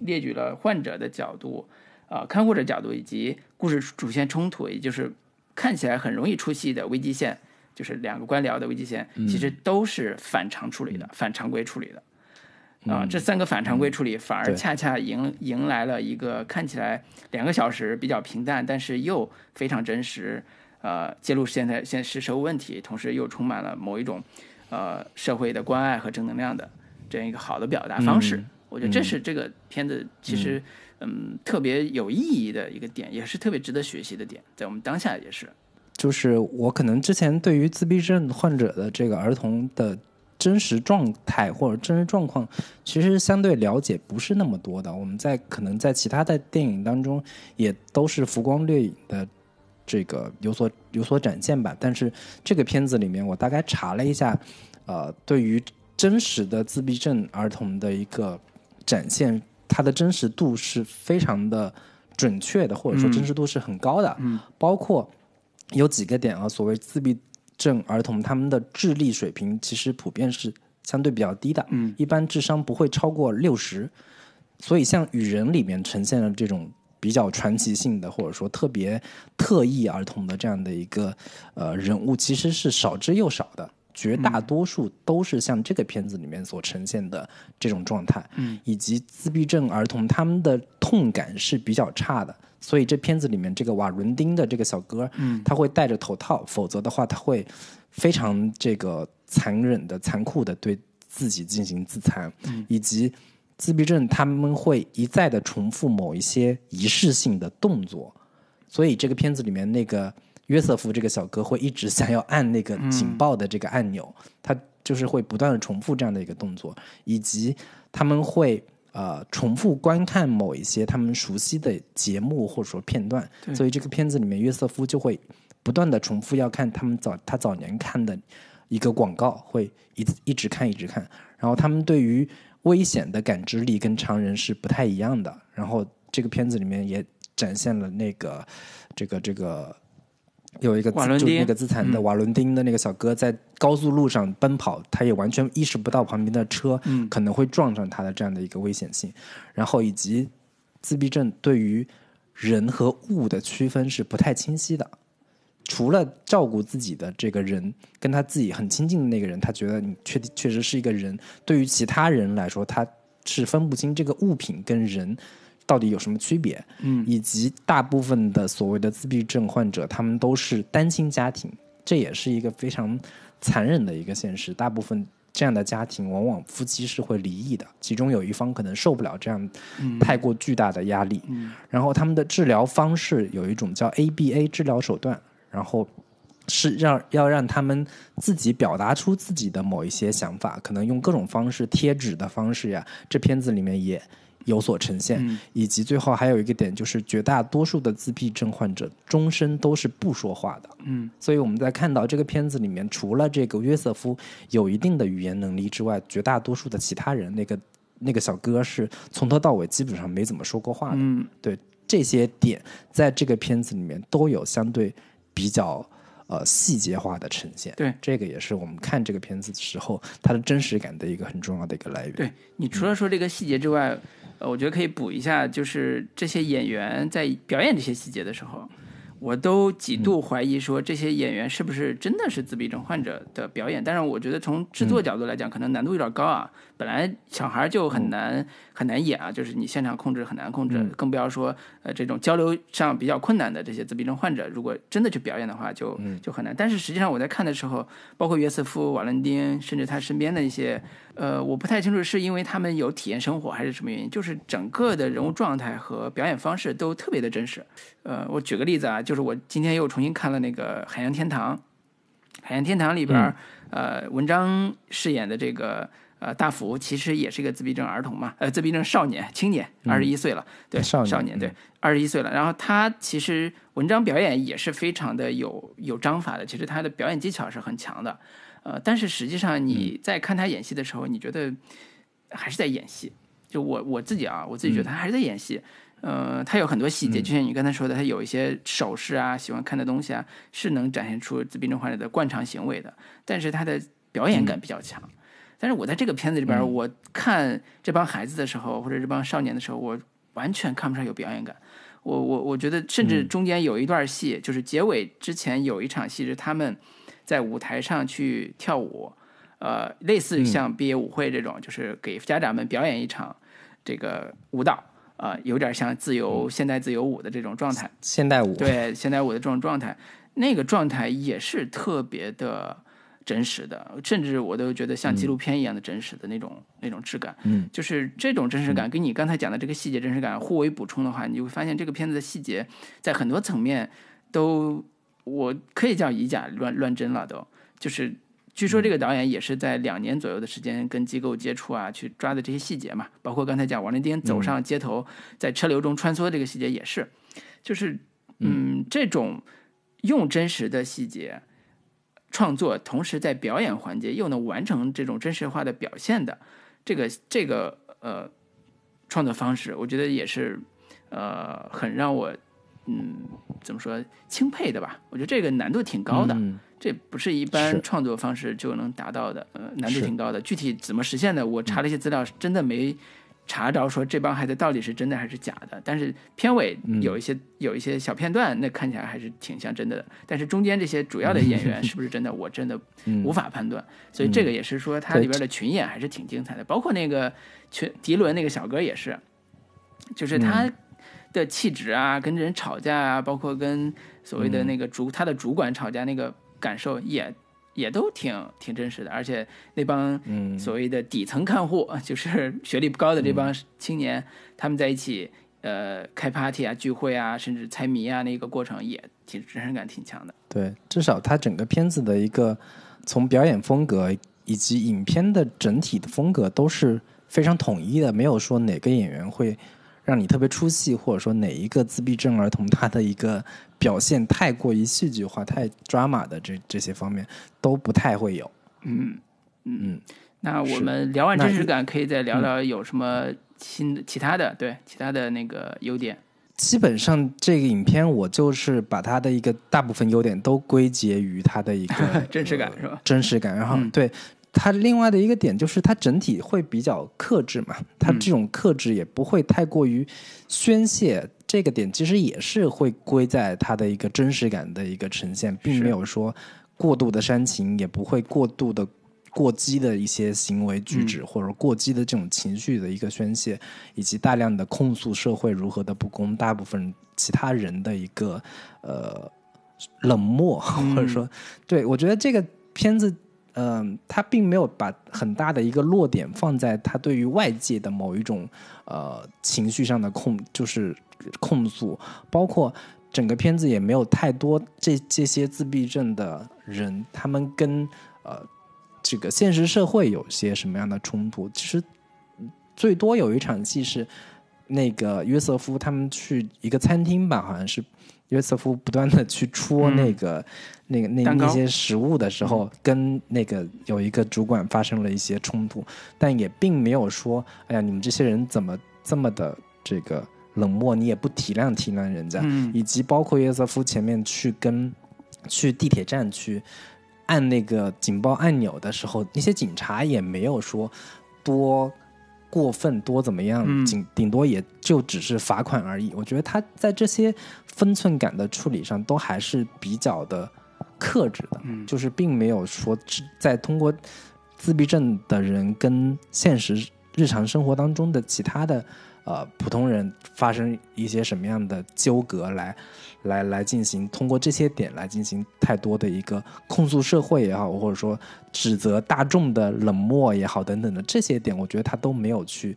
列举了患者的角度，啊，看护者角度，以及故事主线冲突，也就是看起来很容易出戏的危机线。就是两个官僚的危机线，其实都是反常处理的，反常规处理的。啊，这三个反常规处理反而恰恰迎迎来了一个看起来两个小时比较平淡，但是又非常真实，呃，揭露现在现实社会问题，同时又充满了某一种呃社会的关爱和正能量的这样一个好的表达方式。我觉得这是这个片子其实嗯嗯特别有意义的一个点，也是特别值得学习的点，在我们当下也是。就是我可能之前对于自闭症患者的这个儿童的真实状态或者真实状况，其实相对了解不是那么多的。我们在可能在其他的电影当中也都是浮光掠影的这个有所有所展现吧。但是这个片子里面，我大概查了一下，呃，对于真实的自闭症儿童的一个展现，它的真实度是非常的准确的，或者说真实度是很高的。嗯，包括。有几个点啊，所谓自闭症儿童，他们的智力水平其实普遍是相对比较低的，嗯，一般智商不会超过六十，所以像《雨人》里面呈现了这种比较传奇性的，或者说特别特异儿童的这样的一个呃人物，其实是少之又少的。绝大多数都是像这个片子里面所呈现的这种状态，嗯，以及自闭症儿童他们的痛感是比较差的，所以这片子里面这个瓦伦丁的这个小哥，嗯，他会戴着头套，否则的话他会非常这个残忍的、残酷的对自己进行自残，嗯，以及自闭症他们会一再的重复某一些仪式性的动作，所以这个片子里面那个。约瑟夫这个小哥会一直想要按那个警报的这个按钮，他就是会不断的重复这样的一个动作，以及他们会呃重复观看某一些他们熟悉的节目或者说片段，所以这个片子里面约瑟夫就会不断的重复要看他们早他早年看的一个广告，会一一直看一直看，然后他们对于危险的感知力跟常人是不太一样的，然后这个片子里面也展现了那个这个这个。有一个瓦伦丁那个自残的瓦伦丁的那个小哥在高速路上奔跑，他也完全意识不到旁边的车可能会撞上他的这样的一个危险性。然后以及自闭症对于人和物的区分是不太清晰的，除了照顾自己的这个人跟他自己很亲近的那个人，他觉得你确确实是一个人。对于其他人来说，他是分不清这个物品跟人。到底有什么区别？嗯，以及大部分的所谓的自闭症患者，他们都是单亲家庭，这也是一个非常残忍的一个现实。大部分这样的家庭，往往夫妻是会离异的，其中有一方可能受不了这样太过巨大的压力。嗯，然后他们的治疗方式有一种叫 ABA 治疗手段，然后是让要让他们自己表达出自己的某一些想法，可能用各种方式，贴纸的方式呀。这片子里面也。有所呈现，以及最后还有一个点，就是绝大多数的自闭症患者终身都是不说话的。嗯，所以我们在看到这个片子里面，除了这个约瑟夫有一定的语言能力之外，绝大多数的其他人，那个那个小哥是从头到尾基本上没怎么说过话的。嗯，对这些点，在这个片子里面都有相对比较呃细节化的呈现。对，这个也是我们看这个片子的时候，它的真实感的一个很重要的一个来源。对你除了说这个细节之外。呃，我觉得可以补一下，就是这些演员在表演这些细节的时候，我都几度怀疑说这些演员是不是真的是自闭症患者的表演。但是我觉得从制作角度来讲，可能难度有点高啊。本来小孩就很难很难演啊，就是你现场控制很难控制，更不要说呃这种交流上比较困难的这些自闭症患者，如果真的去表演的话，就就很难。但是实际上我在看的时候，包括约瑟夫、瓦伦丁，甚至他身边的一些。呃，我不太清楚是因为他们有体验生活还是什么原因，就是整个的人物状态和表演方式都特别的真实。呃，我举个例子啊，就是我今天又重新看了那个《海洋天堂》，《海洋天堂》里边，呃，文章饰演的这个呃大福其实也是一个自闭症儿童嘛，呃，自闭症少年青年，二十一岁了，对，少年，对，二十一岁了。然后他其实文章表演也是非常的有有章法的，其实他的表演技巧是很强的。呃，但是实际上你在看他演戏的时候，你觉得还是在演戏。就我我自己啊，我自己觉得他还是在演戏。呃，他有很多细节，就像你刚才说的，他有一些手势啊，喜欢看的东西啊，是能展现出自闭症患者的惯常行为的。但是他的表演感比较强。但是我在这个片子里边，我看这帮孩子的时候，或者这帮少年的时候，我完全看不上有表演感。我我我觉得，甚至中间有一段戏，就是结尾之前有一场戏是他们。在舞台上去跳舞，呃，类似像毕业舞会这种，就是给家长们表演一场这个舞蹈，啊，有点像自由现代自由舞的这种状态。现代舞对现代舞的这种状态，那个状态也是特别的真实的，甚至我都觉得像纪录片一样的真实的那种那种质感。嗯，就是这种真实感跟你刚才讲的这个细节真实感互为补充的话，你就会发现这个片子的细节在很多层面都。我可以叫以假乱乱真了，都。就是据说这个导演也是在两年左右的时间跟机构接触啊，去抓的这些细节嘛，包括刚才讲王振丁走上街头，在车流中穿梭这个细节也是，就是嗯，这种用真实的细节创作，同时在表演环节又能完成这种真实化的表现的这个这个呃创作方式，我觉得也是呃很让我。嗯，怎么说钦佩的吧？我觉得这个难度挺高的，这不是一般创作方式就能达到的，呃，难度挺高的。具体怎么实现的，我查了一些资料，真的没查着说这帮孩子到底是真的还是假的。但是片尾有一些有一些小片段，那看起来还是挺像真的的。但是中间这些主要的演员 是不是真的，我真的无法判断。所以这个也是说它里边的群演还是挺精彩的，包括那个群迪伦那个小哥也是，就是他的气质啊，跟人吵架啊，包括跟所谓的那个主他的主管吵架那个感受也。也都挺挺真实的，而且那帮所谓的底层看护，就是学历不高的这帮青年，他们在一起呃开 party 啊、聚会啊，甚至猜谜啊，那个过程也挺真实感挺强的。对，至少他整个片子的一个从表演风格以及影片的整体的风格都是非常统一的，没有说哪个演员会。让你特别出戏，或者说哪一个自闭症儿童他的一个表现太过于戏剧化、太 drama 的这这些方面都不太会有。嗯嗯，那我们聊完真实感，可以再聊聊有什么新的其他的对其他的那个优点。基本上这个影片我就是把它的一个大部分优点都归结于它的一个 真实感是吧？真实感，然后对。它另外的一个点就是，它整体会比较克制嘛，它这种克制也不会太过于宣泄，这个点其实也是会归在它的一个真实感的一个呈现，并没有说过度的煽情，也不会过度的过激的一些行为举止，或者过激的这种情绪的一个宣泄，以及大量的控诉社会如何的不公，大部分其他人的一个呃冷漠，或者说，对我觉得这个片子。嗯，他并没有把很大的一个落点放在他对于外界的某一种呃情绪上的控，就是控诉，包括整个片子也没有太多这这些自闭症的人，他们跟呃这个现实社会有些什么样的冲突？其实最多有一场戏是那个约瑟夫他们去一个餐厅吧，好像是。约瑟夫不断的去戳那个、那个、那那些食物的时候，跟那个有一个主管发生了一些冲突，但也并没有说：“哎呀，你们这些人怎么这么的这个冷漠？你也不体谅体谅人家。”以及包括约瑟夫前面去跟去地铁站去按那个警报按钮的时候，那些警察也没有说多。过分多怎么样？顶顶多也就只是罚款而已。我觉得他在这些分寸感的处理上都还是比较的克制的，就是并没有说在通过自闭症的人跟现实日常生活当中的其他的。呃，普通人发生一些什么样的纠葛，来，来，来进行通过这些点来进行太多的一个控诉社会也好，或者说指责大众的冷漠也好等等的这些点，我觉得他都没有去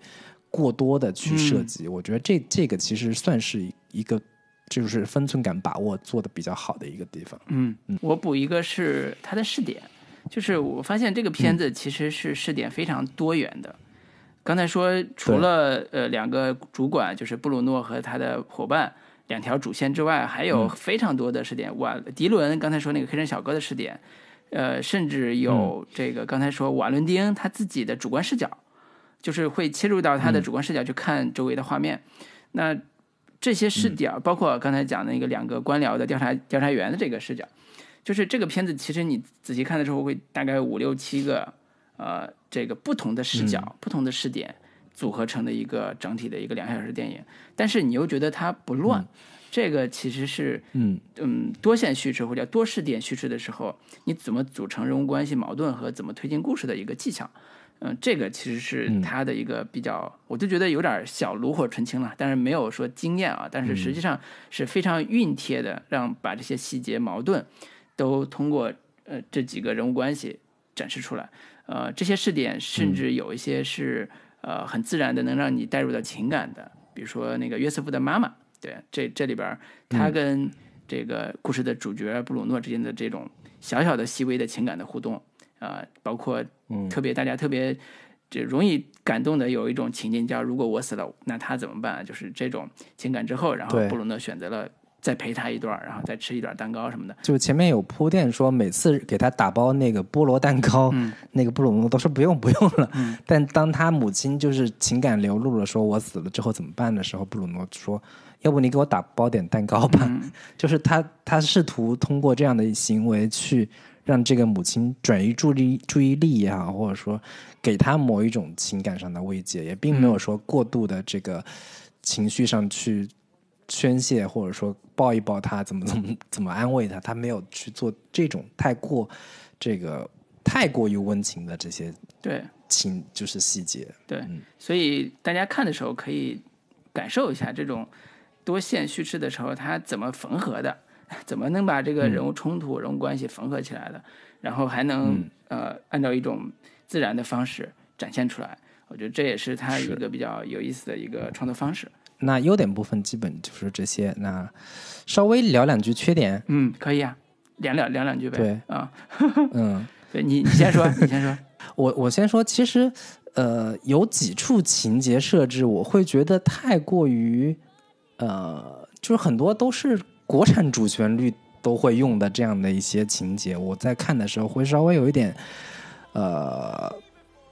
过多的去涉及。我觉得这这个其实算是一个就是分寸感把握做的比较好的一个地方。嗯嗯，我补一个是它的试点，就是我发现这个片子其实是试点非常多元的。刚才说，除了呃两个主管，就是布鲁诺和他的伙伴两条主线之外，还有非常多的试点。瓦迪伦刚才说那个黑人小哥的试点，呃，甚至有这个刚才说瓦伦丁他自己的主观视角，就是会切入到他的主观视角去看周围的画面。那这些视角，包括刚才讲的那个两个官僚的调查调查员的这个视角，就是这个片子其实你仔细看的时候，会大概五六七个。呃，这个不同的视角、不同的视点组合成的一个整体的一个两小时电影，但是你又觉得它不乱，这个其实是嗯。嗯多线叙事或者多视点叙事的时候，你怎么组成人物关系矛盾和怎么推进故事的一个技巧，嗯，这个其实是它的一个比较，我就觉得有点小炉火纯青了，但是没有说惊艳啊，但是实际上是非常熨帖的，让把这些细节矛盾都通过呃这几个人物关系展示出来。呃，这些试点甚至有一些是呃很自然的，能让你带入到情感的，比如说那个约瑟夫的妈妈，对，这这里边他跟这个故事的主角布鲁诺之间的这种小小的细微的情感的互动，啊，包括特别大家特别这容易感动的有一种情境叫如果我死了，那他怎么办？就是这种情感之后，然后布鲁诺选择了。再陪他一段，然后再吃一段蛋糕什么的。就前面有铺垫说，每次给他打包那个菠萝蛋糕，那个布鲁诺都说不用不用了。但当他母亲就是情感流露了，说我死了之后怎么办的时候，布鲁诺说：“要不你给我打包点蛋糕吧。” 就是他他试图通过这样的行为去让这个母亲转移注意注意力也好，或者说给他某一种情感上的慰藉，也并没有说过度的这个情绪上去宣泄，或者说抱一抱他，怎么怎么怎么安慰他，他没有去做这种太过这个太过于温情的这些对情，就是细节。对，所以大家看的时候可以感受一下这种多线叙事的时候，他怎么缝合的，怎么能把这个人物冲突、人物关系缝合起来的，然后还能、呃按照一种自然的方式展现出来。我觉得这也是他一个比较有意思的一个创作方式。那优点部分基本就是这些，那稍微聊两句缺点。嗯，可以啊，聊聊聊两句呗。对啊，嗯，对你你先说，你先说。我我先说，其实呃，有几处情节设置，我会觉得太过于呃，就是很多都是国产主旋律都会用的这样的一些情节，我在看的时候会稍微有一点呃，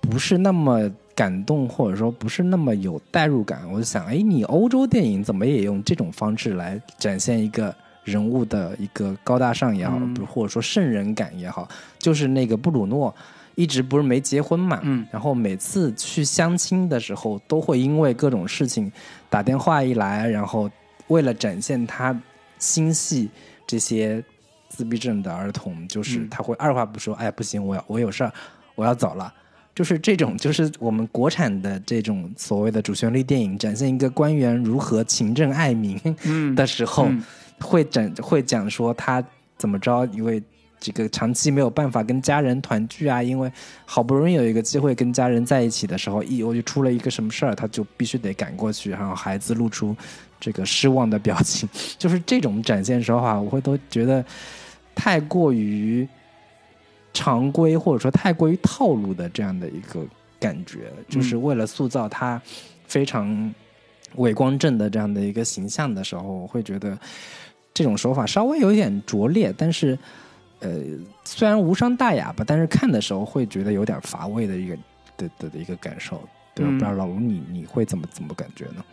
不是那么感动，或者说不是那么有代入感。我就想，哎，你欧洲电影怎么也用这种方式来展现一个人物的一个高大上也好，嗯或者说圣人感也好，就是那个布鲁诺。一直不是没结婚嘛，嗯然后每次去相亲的时候，都会因为各种事情打电话一来，然后为了展现他心系这些自闭症的儿童，就是嗯他会二话不说，哎，不行，我要我有事儿，我要走了。就是这种，就是我们国产的这种所谓的主旋律电影，展现一个官员如何勤政爱民嗯 的时候，嗯。会展会讲说他怎么着，因为这个长期没有办法跟家人团聚啊，因为好不容易有一个机会跟家人在一起的时候，一我就出了一个什么事儿，他就必须得赶过去，然后孩子露出这个失望的表情，就是这种展现手法，我会都觉得太过于常规，或者说太过于套路的这样的一个感觉，就是为了塑造他非常伟光正的这样的一个形象的时候，我会觉得这种手法稍微有一点拙劣，但是呃，虽然无伤大雅吧，但是看的时候会觉得有点乏味的一个的的的一个感受。对，我不知道老卢你你会怎么怎么感觉呢？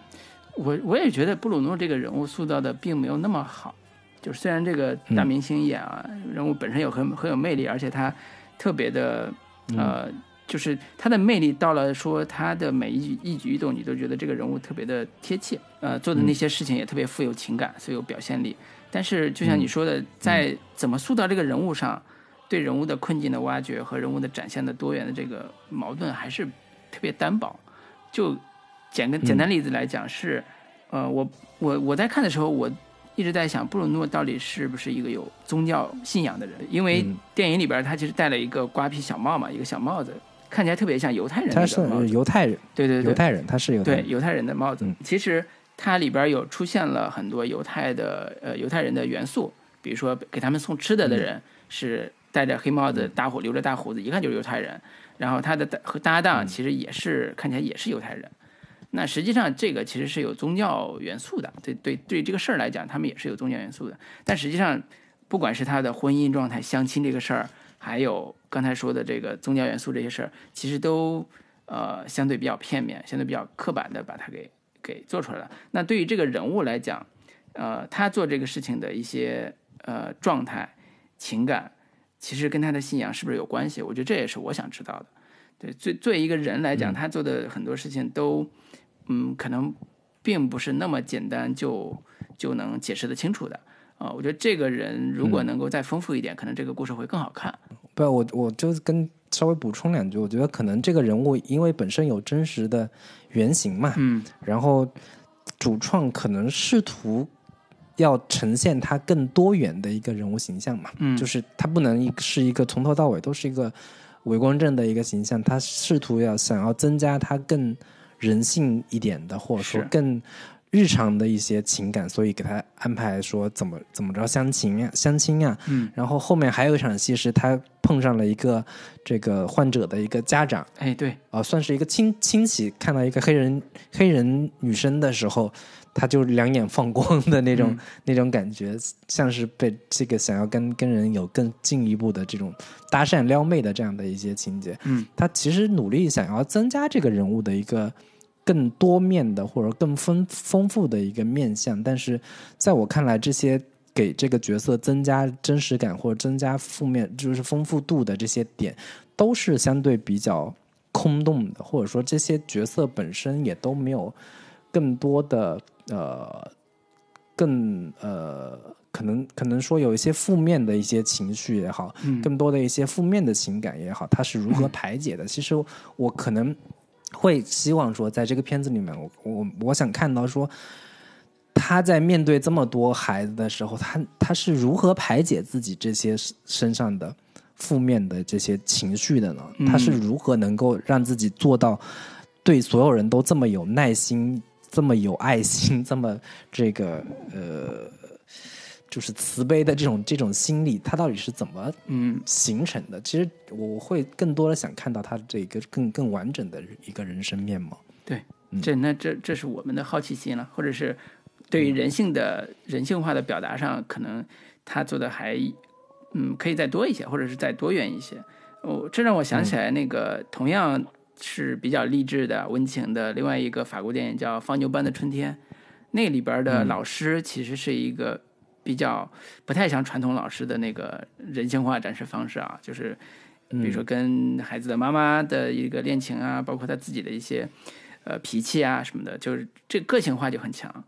我我也觉得布鲁诺这个人物塑造的并没有那么好，就是虽然这个大明星演啊，人物本身有很很有魅力，而且他特别的呃，就是他的魅力到了说他的每一举一举一动，你都觉得这个人物特别的贴切，呃，做的那些事情也特别富有情感，所以有表现力。但是就像你说的，在怎么塑造这个人物上，对人物的困境的挖掘和人物的展现的多元的这个矛盾还是特别单薄。就简个简单例子来讲是，呃，我我我在看的时候，我一直在想布鲁诺到底是不是一个有宗教信仰的人？因为嗯电影里边他其实戴了一个瓜皮小帽嘛，一个小帽子，看起来特别像犹太人他是。犹太人，对对对犹，太人，他是犹太人。对犹太人的帽子，嗯其实它里边有出现了很多犹太的呃犹太人的元素，比如说给他们送吃的的人是戴着黑帽子、大胡留着大胡子，一看就是犹太人。然后他的搭和搭档其实也是、看起来也是犹太人。那实际上这个其实是有宗教元素的，对对对，这个事儿来讲，他们也是有宗教元素的。但实际上，不管是他的婚姻状态、相亲这个事儿，还有刚才说的这个宗教元素这些事儿，其实都呃相对比较片面、相对比较刻板的把它给给做出来了。那对于这个人物来讲，呃，他做这个事情的一些呃状态、情感，其实跟他的信仰是不是有关系？我觉得这也是我想知道的。对，作作为一个人来讲，他做的很多事情都，嗯，可能并不是那么简单就就能解释得清楚的。啊、我觉得这个人如果能够再丰富一点，可能这个故事会更好看。不，我我就跟稍微补充两句，我觉得可能这个人物因为本身有真实的原型嘛，嗯。然后主创可能试图要呈现他更多元的一个人物形象嘛，嗯，就是是他不能是一个从头到尾都是一个伪光正的一个形象，他试图要想要增加他更人性一点的，或者说更日常的一些情感，所以给他安排说怎么怎么着相亲呀、相亲啊，嗯，然后后面还有一场戏是他碰上了一个这个患者的一个家长。哎，对，啊、算是一个亲亲戚看到一个黑人黑人女生的时候，他就两眼放光的那种、嗯。那种感觉，像是被这个想要跟跟人有更进一步的这种搭讪撩妹的这样的一些情节。嗯，他其实努力想要增加这个人物的一个更多面的或者更丰丰富的一个面相，但是在我看来，这些给这个角色增加真实感或者增加负面就是丰富度的这些点，都是相对比较空洞的，或者说这些角色本身也都没有更多的呃更呃可能可能说有一些负面的一些情绪也好，更多的一些负面的情感也好，它是如何排解的？其实我可能会希望说，在这个片子里面，我我我想看到说。他在面对这么多孩子的时候，他他是如何排解自己这些身上的负面的这些情绪的呢？他是如何能够让自己做到对所有人都这么有耐心、这么有爱心、这么这个呃，就是慈悲的这种这种心理？他到底是怎么嗯形成的？其实我会更多的想看到他这个更更完整的一个人生面貌。对，这那这这是我们的好奇心了，或者是。对于人性的人性化的表达上，可能他做的还，嗯，可以再多一些，或者是再多元一些。哦，这让我想起来那个同样是比较励志的、温情的另外一个法国电影叫《放牛班的春天》，那里边的老师其实是一个比较不太像传统老师的那个人性化展示方式啊，就是比如说跟孩子的妈妈的一个恋情啊，包括他自己的一些呃脾气啊什么的，就是这个性化就很强。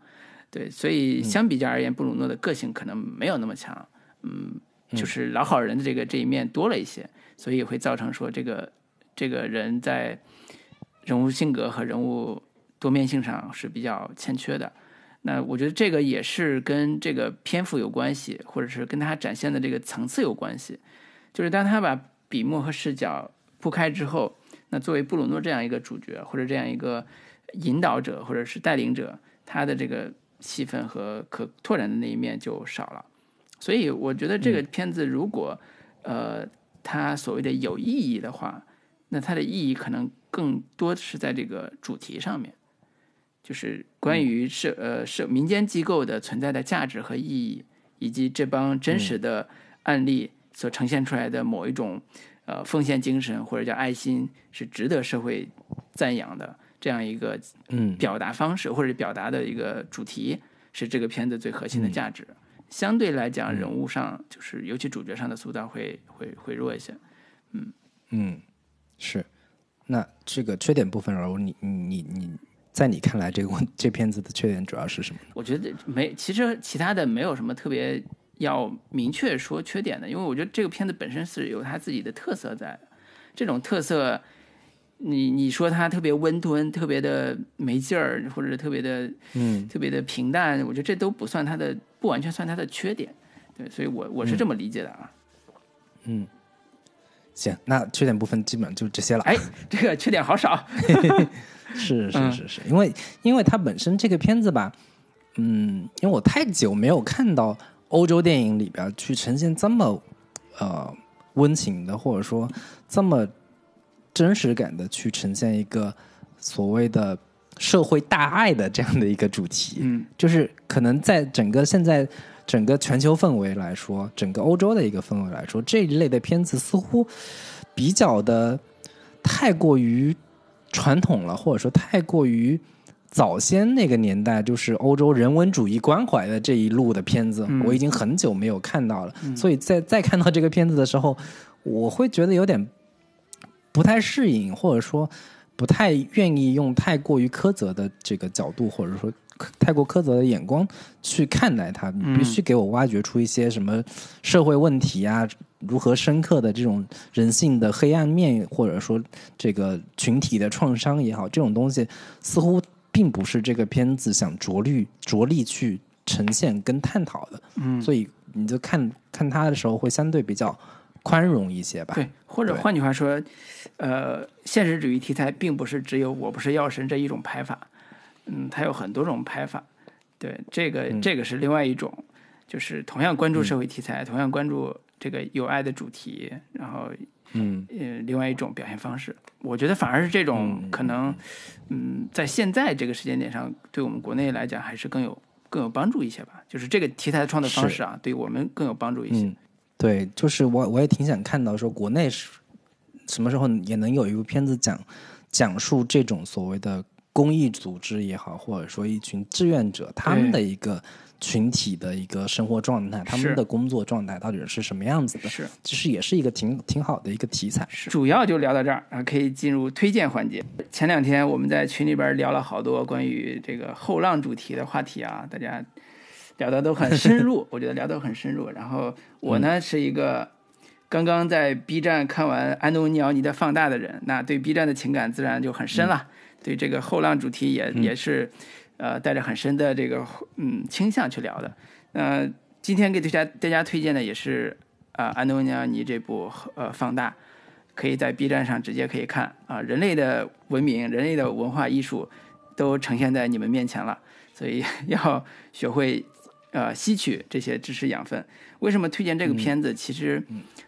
对，所以相比较而言，布鲁诺的个性可能没有那么强，嗯，就是老好人的这个这一面多了一些，所以会造成说这个这个人在人物性格和人物多面性上是比较欠缺的。那我觉得这个也是跟这个篇幅有关系，或者是跟他展现的这个层次有关系。就是当他把笔墨和视角铺开之后，那作为布鲁诺这样一个主角，或者这样一个引导者，或者是带领者，他的这个。戏份和可拓展的那一面就少了，所以我觉得这个片子如果呃它所谓的有意义的话，那它的意义可能更多是在这个主题上面，就是关于社呃社民间机构的存在的价值和意义，以及这帮真实的案例所呈现出来的某一种呃奉献精神或者叫爱心是值得社会赞扬的。这样一个嗯表达方式或者表达的一个主题是这个片子最核心的价值。相对来讲，人物上就是尤其主角上的塑造会会会弱一些。嗯嗯，是。那这个缺点部分，然后你你你在你看来，这个 这片子的缺点主要是什么？我觉得没，其实其他的没有什么特别要明确说缺点的，因为我觉得这个片子本身是有它自己的特色在的，这种特色。你你说它特别温吞，特别的没劲儿，或者是特别的，嗯，特别的平淡，我觉得这都不算它的，不完全算它的缺点，对，所以我我是这么理解的啊。嗯，行，那缺点部分基本就这些了。哎，这个缺点好少。是是是是，因为因为它本身这个片子吧，嗯，因为我太久没有看到欧洲电影里边去呈现这么呃温情的，或者说这么。真实感的去呈现一个所谓的社会大爱的这样的一个主题，嗯，就是可能在整个现在整个全球氛围来说，整个欧洲的一个氛围来说，这一类的片子似乎比较的太过于传统了，或者说太过于早先那个年代，就是欧洲人文主义关怀的这一路的片子，我已经很久没有看到了，所以在再看到这个片子的时候，我会觉得有点。不太适应，或者说不太愿意用太过于苛责的这个角度，或者说太过苛责的眼光去看待它。你必须给我挖掘出一些什么社会问题啊，如何深刻的这种人性的黑暗面，或者说这个群体的创伤也好，这种东西似乎并不是这个片子想着力着力去呈现跟探讨的。嗯，所以你就看看它的时候，会相对比较。宽容一些吧。对，或者换句话说，呃，现实主义题材并不是只有《我不是药神》这一种拍法，嗯，它有很多种拍法。对，这个这个是另外一种，就是同样关注社会题材，同样关注这个有爱的主题，然后，嗯，呃，另外一种表现方式。我觉得反而是这种可能，嗯，在现在这个时间点上，对我们国内来讲还是更有更有帮助一些吧。就是这个题材的创作方式啊，对我们更有帮助一些。对，就是我我也挺想看到说国内是什么时候也能有一部片子讲讲述这种所谓的公益组织也好，或者说一群志愿者，他们的一个群体的一个生活状态，他们的工作状态到底是什么样子的？是，其实也是一个挺挺好的一个题材。是主要就聊到这儿啊，可以进入推荐环节。前两天我们在群里边聊了好多关于这个后浪主题的话题啊，大家聊的都很深入，我觉得聊得很深入。然后我呢是一个刚刚在 B 站看完安东尼奥尼的放大的人，那对 B 站的情感自然就很深了。对这个后浪主题也也是，呃，带着很深的这个嗯倾向去聊的。那今天给大家大家推荐的也是啊安东尼奥尼这部呃放大，可以在 B 站上直接可以看啊，人类的文明、人类的文化艺术都呈现在你们面前了，所以 要学会呃吸取这些知识养分。为什么推荐这个片子？其实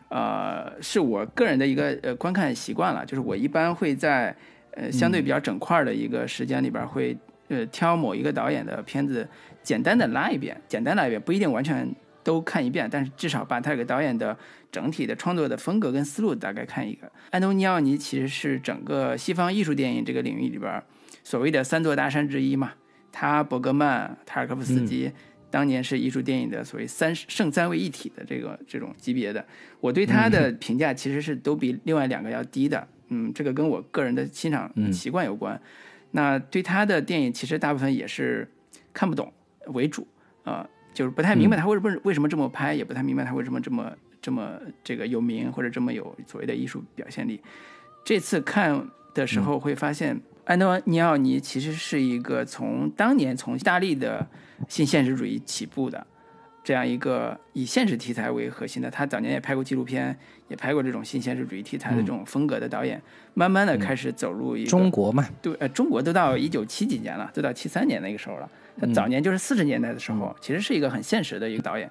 呃是我个人的一个呃观看习惯了，就是我一般会在。呃，相对比较整块的一个时间里边，会呃挑某一个导演的片子，简单的拉一遍，简单拉一遍，不一定完全都看一遍，但是至少把他这个导演的整体的创作的风格跟思路大概看一个。安东尼奥尼其实是整个西方艺术电影这个领域里边所谓的三座大山之一嘛，他、伯格曼、塔尔科夫斯基当年是艺术电影的所谓三圣三位一体的这个这种级别的，我对他的 评价其实是都比另外两个要低的。嗯，这个跟我个人的欣赏习惯有关。那对他的电影，其实大部分也是看不懂为主啊，就是不太明白他为什么为什么这么拍，也不太明白他为什么这么这么这个有名或者这么有所谓的艺术表现力。这次看的时候会发现，安东尼奥尼其实是一个从当年从意大利的新现实主义起步的。这样一个以现实题材为核心的，他早年也拍过纪录片，也拍过这种新现实主义题材的这种风格的导演，慢慢的开始走入一个中国嘛，对，呃，中国都到一九七几年了，都到七三年那个时候了。他早年就是四十年代的时候，其实是一个很现实的一个导演。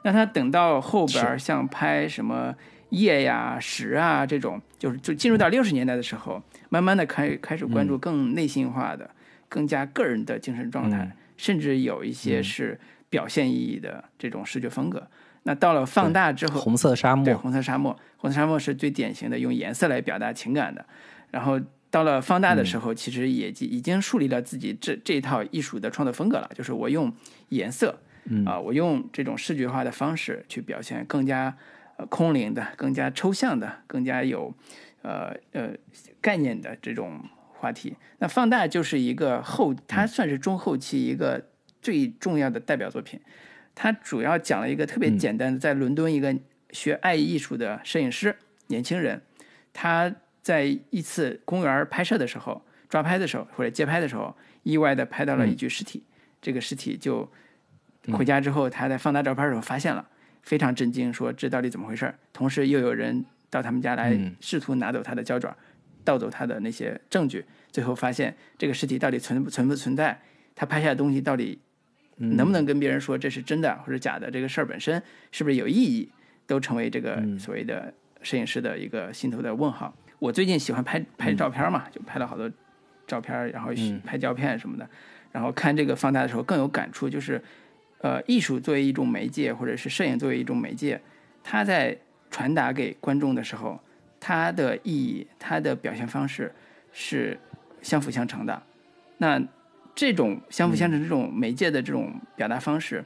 那他等到后边像拍什么夜呀、时啊这种，就是就进入到六十年代的时候，慢慢的开开始关注更内心化的、更加个人的精神状态，甚至有一些是。表现意义的这种视觉风格，那到了放大之后，红色沙漠，对，红色沙漠，红色沙漠是最典型的用颜色来表达情感的。然后到了放大的时候，其实也已经树立了自己这这一套艺术的创作风格了，就是我用颜色，啊，我用这种视觉化的方式去表现更加呃空灵的、更加抽象的、更加有呃呃概念的这种话题。那放大就是一个后，它算是中后期一个。最重要的代表作品，他主要讲了一个特别简单的，在伦敦一个学爱艺术的摄影师年轻人，他在一次公园拍摄的时候，抓拍的时候或者街拍的时候，意外的拍到了一具尸体。这个尸体就回家之后，他在放大照片的时候发现了，非常震惊，说这到底怎么回事？同时又有人到他们家来试图拿走他的胶卷，盗走他的那些证据，最后发现这个尸体到底存不存不存在？他拍下的东西到底？能不能跟别人说这是真的或者假的？这个事儿本身是不是有意义，都成为这个所谓的摄影师的一个心头的问号。我最近喜欢拍拍照片嘛，就拍了好多照片，然后拍胶片什么的。然后看这个放大的时候更有感触，就是呃，艺术作为一种媒介，或者是摄影作为一种媒介，它在传达给观众的时候，它的意义、它的表现方式是相辅相成的。那。这种相辅相成、这种媒介的这种表达方式，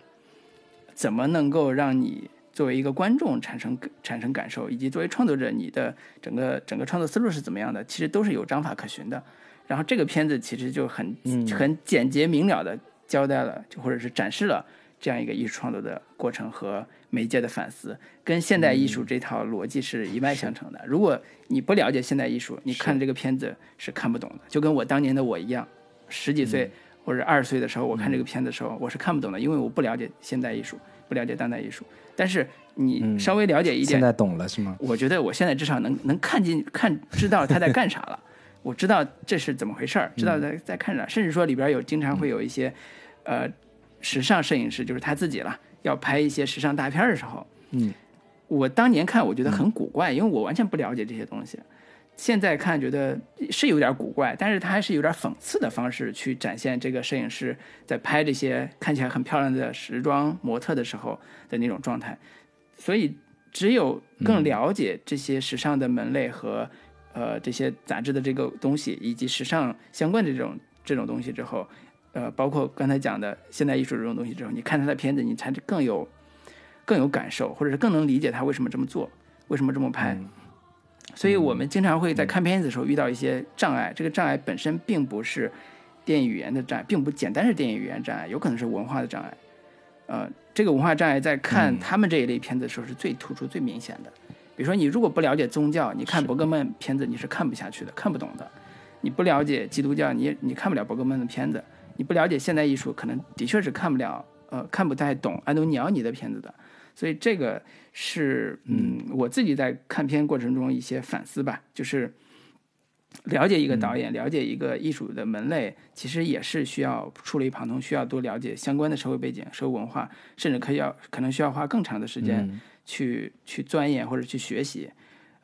怎么能够让你作为一个观众产生产生感受，以及作为创作者你的整个整个创作思路是怎么样的？其实都是有章法可循的。然后这个片子其实就很很简洁明了的交代了，就或者是展示了这样一个艺术创作的过程和媒介的反思，跟现代艺术这套逻辑是一脉相承的。如果你不了解现代艺术，你看这个片子是看不懂的，就跟我当年的我一样。十几岁或者二十岁的时候，我看这个片子的时候，我是看不懂的，因为我不了解现代艺术，不了解当代艺术。但是你稍微了解一点，现在懂了是吗？我觉得我现在至少能能看进看知道他在干啥了，我知道这是怎么回事儿，知道在在看啥，甚至说里边有经常会有一些呃时尚摄影师，就是他自己了，要拍一些时尚大片的时候，嗯，我当年看我觉得很古怪，因为我完全不了解这些东西。现在看觉得是有点古怪，但是他还是有点讽刺的方式去展现这个摄影师在拍这些看起来很漂亮的时装模特的时候的那种状态。所以，只有更了解这些时尚的门类和呃这些杂志的这个东西，以及时尚相关的这种这种东西之后，呃，包括刚才讲的现代艺术这种东西之后，你看他的片子，你才更有更有感受，或者是更能理解他为什么这么做，为什么这么拍。所以我们经常会在看片子的时候遇到一些障碍，这个障碍本身并不是电影语言的障碍，并不简单是电影语言障碍，有可能是文化的障碍。呃，这个文化障碍在看他们这一类片子的时候是最突出、最明显的。比如说，你如果不了解宗教，你看伯格曼片子你是看不下去的、看不懂的；你不了解基督教，你你看不了伯格曼的片子；你不了解现代艺术，可能的确是看不了、呃，看不太懂安东尼奥尼的片子的。所以这个是，嗯，我自己在看片过程中一些反思吧，就是了解一个导演，了解一个艺术的门类，其实也是需要触类旁通，需要多了解相关的社会背景、社会文化，甚至可以要可能需要花更长的时间去去钻研或者去学习，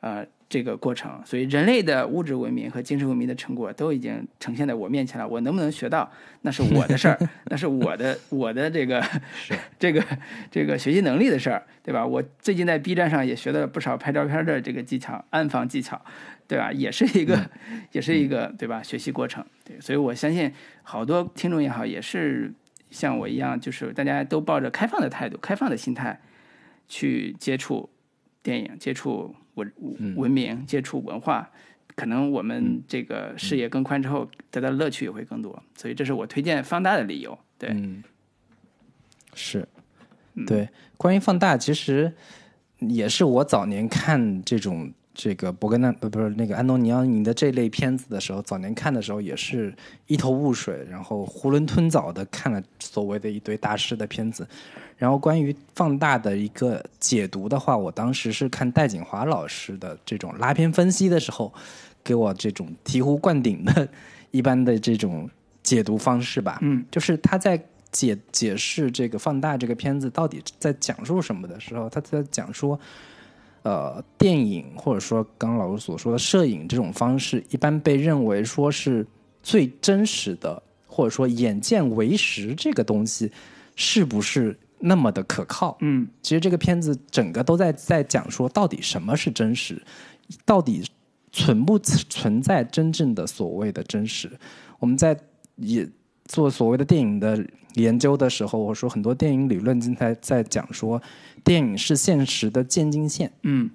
呃。这个过程，所以人类的物质文明和精神文明的成果都已经呈现在我面前了。我能不能学到，那是我的事儿，那是我的我的这个 这个这个学习能力的事儿，对吧？我最近在 B 站上也学到了不少拍照片的这个技巧，暗房技巧，对吧？也是一个 也是一个对吧？学习过程，对，所以我相信好多听众也好，也是像我一样，就是大家都抱着开放的态度、开放的心态去接触电影，接触。文文明接触文化，可能我们这个视野更宽之后，得到乐趣也会更多，所以这是我推荐放大的理由。对，是，对。关于放大，其实也是我早年看这种。这个伯格纳不不是那个安东尼奥尼的这类片子的时候，早年看的时候也是一头雾水，然后囫囵吞枣的看了所谓的一堆大师的片子。然后关于放大的一个解读的话，我当时是看戴锦华老师的这种拉片分析的时候，给我这种醍醐灌顶的一般的这种解读方式吧。嗯，就是他在解解释这个放大这个片子到底在讲述什么的时候，他在讲说。呃，电影或者说刚刚老师所说的摄影这种方式，一般被认为说是最真实的，或者说眼见为实这个东西是不是那么的可靠？嗯，其实这个片子整个都在在讲说，到底什么是真实，到底存不存在真正的所谓的真实？我们在也做所谓的电影的研究的时候，我说很多电影理论经常在讲说。电影是现实的渐进线，嗯，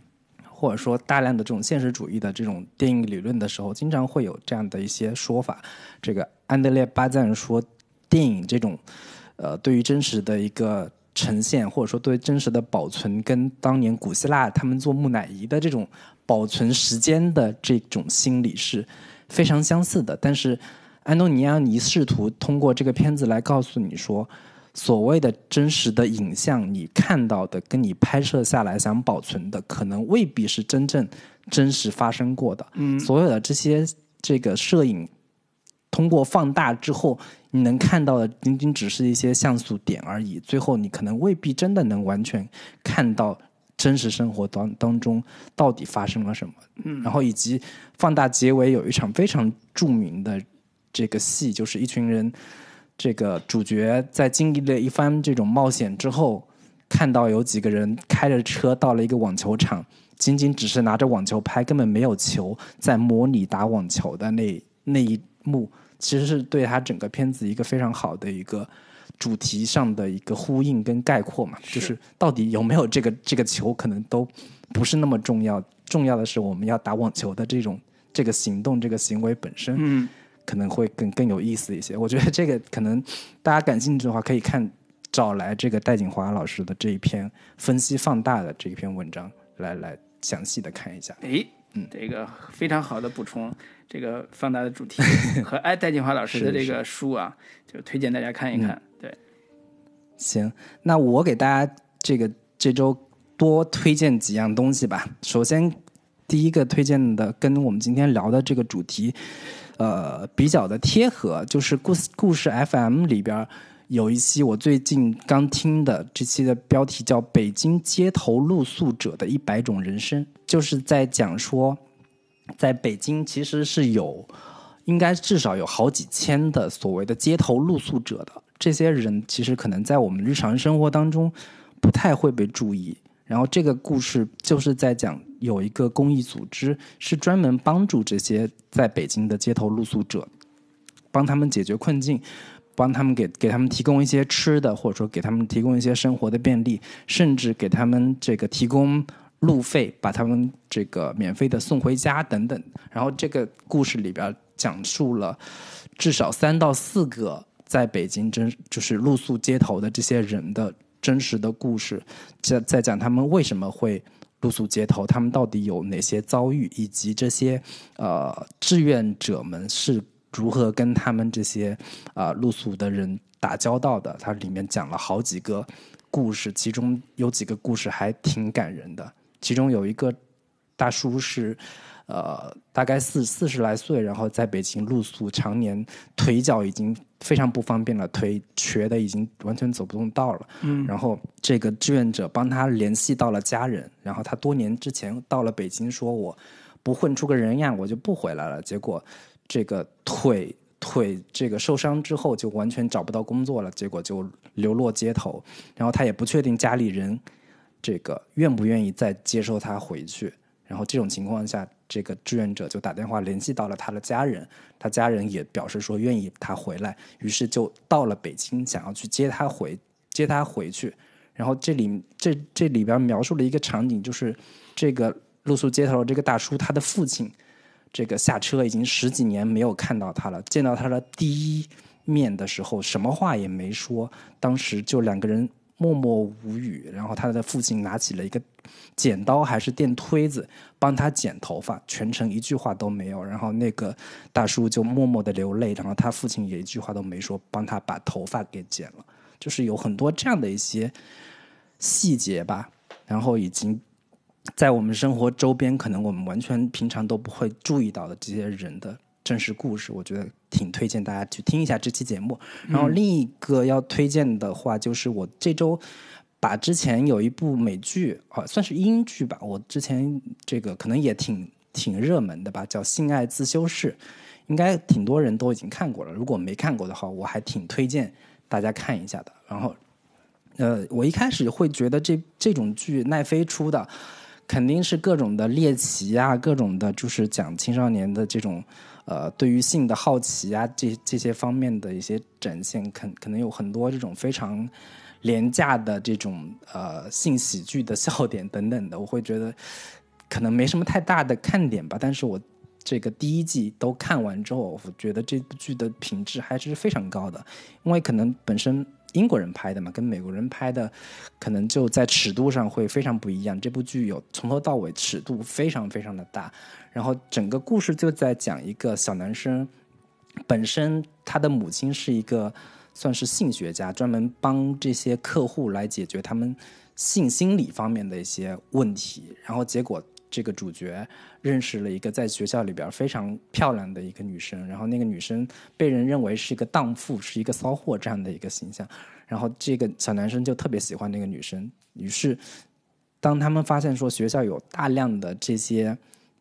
或者说大量的这种现实主义的这种电影理论的时候，经常会有这样的一些说法。这个安德烈巴赞说，电影这种呃对于真实的一个呈现，或者说对真实的保存，跟当年古希腊他们做木乃伊的这种保存时间的这种心理是非常相似的。但是安东尼奥尼试图通过这个片子来告诉你说。所谓的真实的影像，你看到的跟你拍摄下来想保存的，可能未必是真正真实发生过的。嗯，所有的这些这个摄影通过放大之后，你能看到的仅仅只是一些像素点而已。最后，你可能未必真的能完全看到真实生活当当中到底发生了什么。嗯，然后以及放大结尾有一场非常著名的这个戏，就是一群人。这个主角在经历了一番这种冒险之后，看到有几个人开着车到了一个网球场，仅仅只是拿着网球拍，根本没有球，在模拟打网球的那那一幕，其实是对他整个片子一个非常好的一个主题上的一个呼应跟概括嘛。就是到底有没有这个这个球，可能都不是那么重要，重要的是我们要打网球的这种这个行动、这个行为本身。嗯。可能会更更有意思一些。我觉得这个可能大家感兴趣的话，可以看找来这个戴锦华老师的这一篇分析放大的这一篇文章，来来详细的看一下。诶，嗯，这个非常好的补充，这个放大的主题 和哎戴锦华老师的这个书啊，就推荐大家看一看。对，行，那我给大家这个这周多推荐几样东西吧。首先，第一个推荐的跟我们今天聊的这个主题。呃，比较的贴合，就是故事故事 FM 里边有一期我最近刚听的，这期的标题叫《北京街头露宿者的一百种人生》，就是在讲说，在北京其实是有，应该至少有好几千的所谓的街头露宿者的，这些人其实可能在我们日常生活当中不太会被注意。然后这个故事就是在讲有一个公益组织是专门帮助这些在北京的街头露宿者，帮他们解决困境，帮他们给给他们提供一些吃的，或者说给他们提供一些生活的便利，甚至给他们这个提供路费，把他们这个免费的送回家等等。然后这个故事里边讲述了至少三到四个在北京真就是露宿街头的这些人的真实的故事，在在讲他们为什么会。露宿街头，他们到底有哪些遭遇，以及这些呃志愿者们是如何跟他们这些啊露宿的人打交道的？它里面讲了好几个故事，其中有几个故事还挺感人的。其中有一个大叔是。呃，大概四四十来岁，然后在北京露宿，常年腿脚已经非常不方便了，腿瘸的已经完全走不动道了。嗯，然后这个志愿者帮他联系到了家人，然后他多年之前到了北京，说我不混出个人样，我就不回来了。结果这个腿腿这个受伤之后，就完全找不到工作了，结果就流落街头。然后他也不确定家里人这个愿不愿意再接受他回去。然后这种情况下。这个志愿者就打电话联系到了他的家人，他家人也表示说愿意他回来，于是就到了北京，想要去接他回接他回去。然后这里这这里边描述了一个场景，就是这个露宿街头的这个大叔，他的父亲这个下车已经十几年没有看到他了，见到他的第一面的时候，什么话也没说，当时就两个人。默默无语，然后他的父亲拿起了一个剪刀还是电推子帮他剪头发，全程一句话都没有。然后那个大叔就默默的流泪，然后他父亲也一句话都没说，帮他把头发给剪了。就是有很多这样的一些细节吧，然后已经在我们生活周边，可能我们完全平常都不会注意到的这些人的。真实故事，我觉得挺推荐大家去听一下这期节目。然后另一个要推荐的话，就是我这周把之前有一部美剧啊，算是英剧吧，我之前这个可能也挺挺热门的吧，叫《性爱自修室》，应该挺多人都已经看过了。如果没看过的话，我还挺推荐大家看一下的。然后，呃，我一开始会觉得这这种剧奈飞出的肯定是各种的猎奇啊，各种的就是讲青少年的这种。呃，对于性的好奇啊，这这些方面的一些展现，可可能有很多这种非常廉价的这种呃性喜剧的笑点等等的，我会觉得可能没什么太大的看点吧。但是我这个第一季都看完之后，我觉得这部剧的品质还是非常高的，因为可能本身。英国人拍的嘛，跟美国人拍的可能就在尺度上会非常不一样。这部剧有从头到尾尺度非常非常的大，然后整个故事就在讲一个小男生，本身他的母亲是一个算是性学家，专门帮这些客户来解决他们性心理方面的一些问题，然后结果。这个主角认识了一个在学校里边非常漂亮的一个女生，然后那个女生被人认为是一个荡妇，是一个骚货这样的一个形象，然后这个小男生就特别喜欢那个女生。于是，当他们发现说学校有大量的这些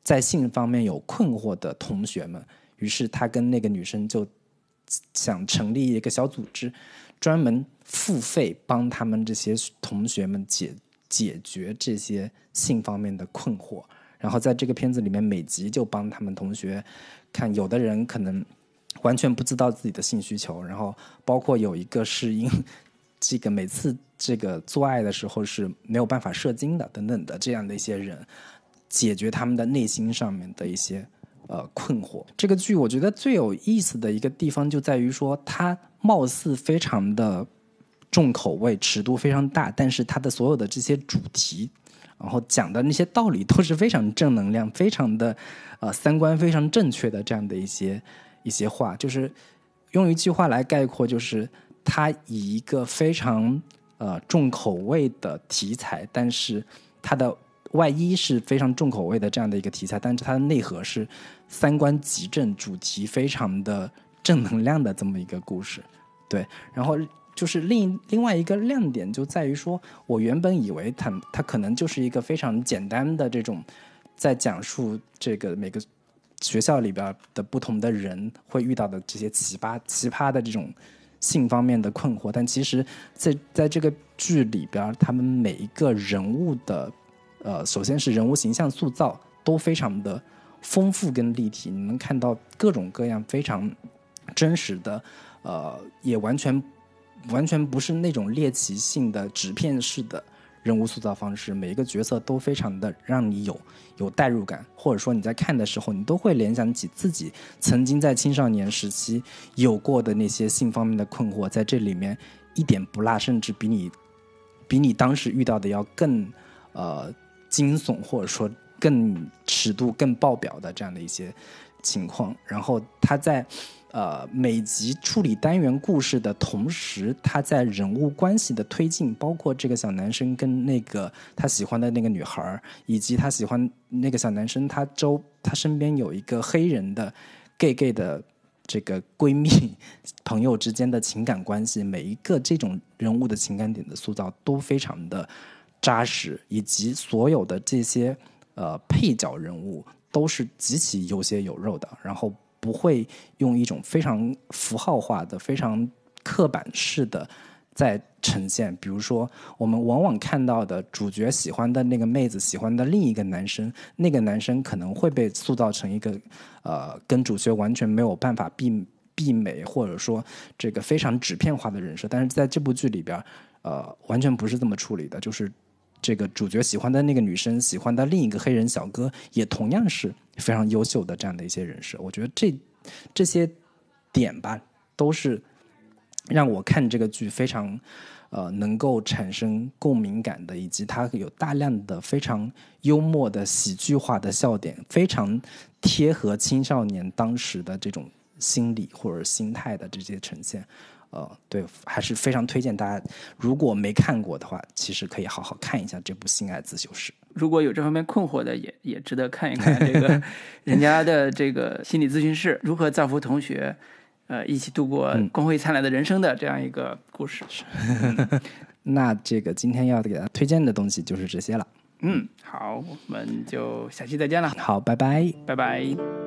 在性方面有困惑的同学们，于是他跟那个女生就想成立一个小组织，专门付费帮他们这些同学们解。解决这些性方面的困惑，然后在这个片子里面，每集就帮他们同学看，有的人可能完全不知道自己的性需求，然后包括有一个是因这个每次这个做爱的时候是没有办法射精的等等的这样的一些人，解决他们的内心上面的一些呃困惑。这个剧我觉得最有意思的一个地方就在于说，它貌似非常的。重口味，尺度非常大，但是它的所有的这些主题，然后讲的那些道理都是非常正能量，非常的呃三观非常正确的这样的一些一些话，就是用一句话来概括，就是它以一个非常呃重口味的题材，但是它的外衣是非常重口味的这样的一个题材，但是它的内核是三观极正，主题非常的正能量的这么一个故事，对，然后。就是另另外一个亮点就在于说，我原本以为它它可能就是一个非常简单的这种，在讲述这个每个学校里边的不同的人会遇到的这些奇葩奇葩的这种性方面的困惑，但其实，在在这个剧里边，他们每一个人物的呃，首先是人物形象塑造都非常的丰富跟立体，你能看到各种各样非常真实的，呃，也完全完全不是那种猎奇性的纸片式的人物塑造方式，每一个角色都非常的让你有有代入感，或者说你在看的时候，你都会联想起自己曾经在青少年时期有过的那些性方面的困惑，在这里面一点不落，甚至比你比你当时遇到的要更呃惊悚，或者说更尺度更爆表的这样的一些情况。然后他在呃每集处理单元故事的同时，他在人物关系的推进，包括这个小男生跟那个他喜欢的那个女孩，以及他喜欢那个小男生他周他身边有一个黑人的 gay gay 的这个闺蜜朋友之间的情感关系，每一个这种人物的情感点的塑造都非常的扎实，以及所有的这些呃配角人物都是极其有血有肉的，然后不会用一种非常符号化的、非常刻板式的在呈现。比如说，我们往往看到的主角喜欢的那个妹子喜欢的另一个男生，那个男生可能会被塑造成一个呃跟主角完全没有办法避避美，或者说这个非常纸片化的人设。但是在这部剧里边，呃，完全不是这么处理的，就是。这个主角喜欢的那个女生，喜欢的另一个黑人小哥，也同样是非常优秀的这样的一些人设。我觉得这这些点吧，都是让我看这个剧非常呃能够产生共鸣感的，以及它有大量的非常幽默的喜剧化的笑点，非常贴合青少年当时的这种心理或者心态的这些呈现。呃，对，还是非常推荐大家，如果没看过的话，其实可以好好看一下这部《性爱自修室》。如果有这方面困惑的，也也值得看一看这个 人家的这个心理咨询室如何造福同学，呃，一起度过光辉灿烂的人生的这样一个故事。那这个今天要给大家推荐的东西就是这些了。嗯，好，我们就下期再见了。好，拜拜。拜拜。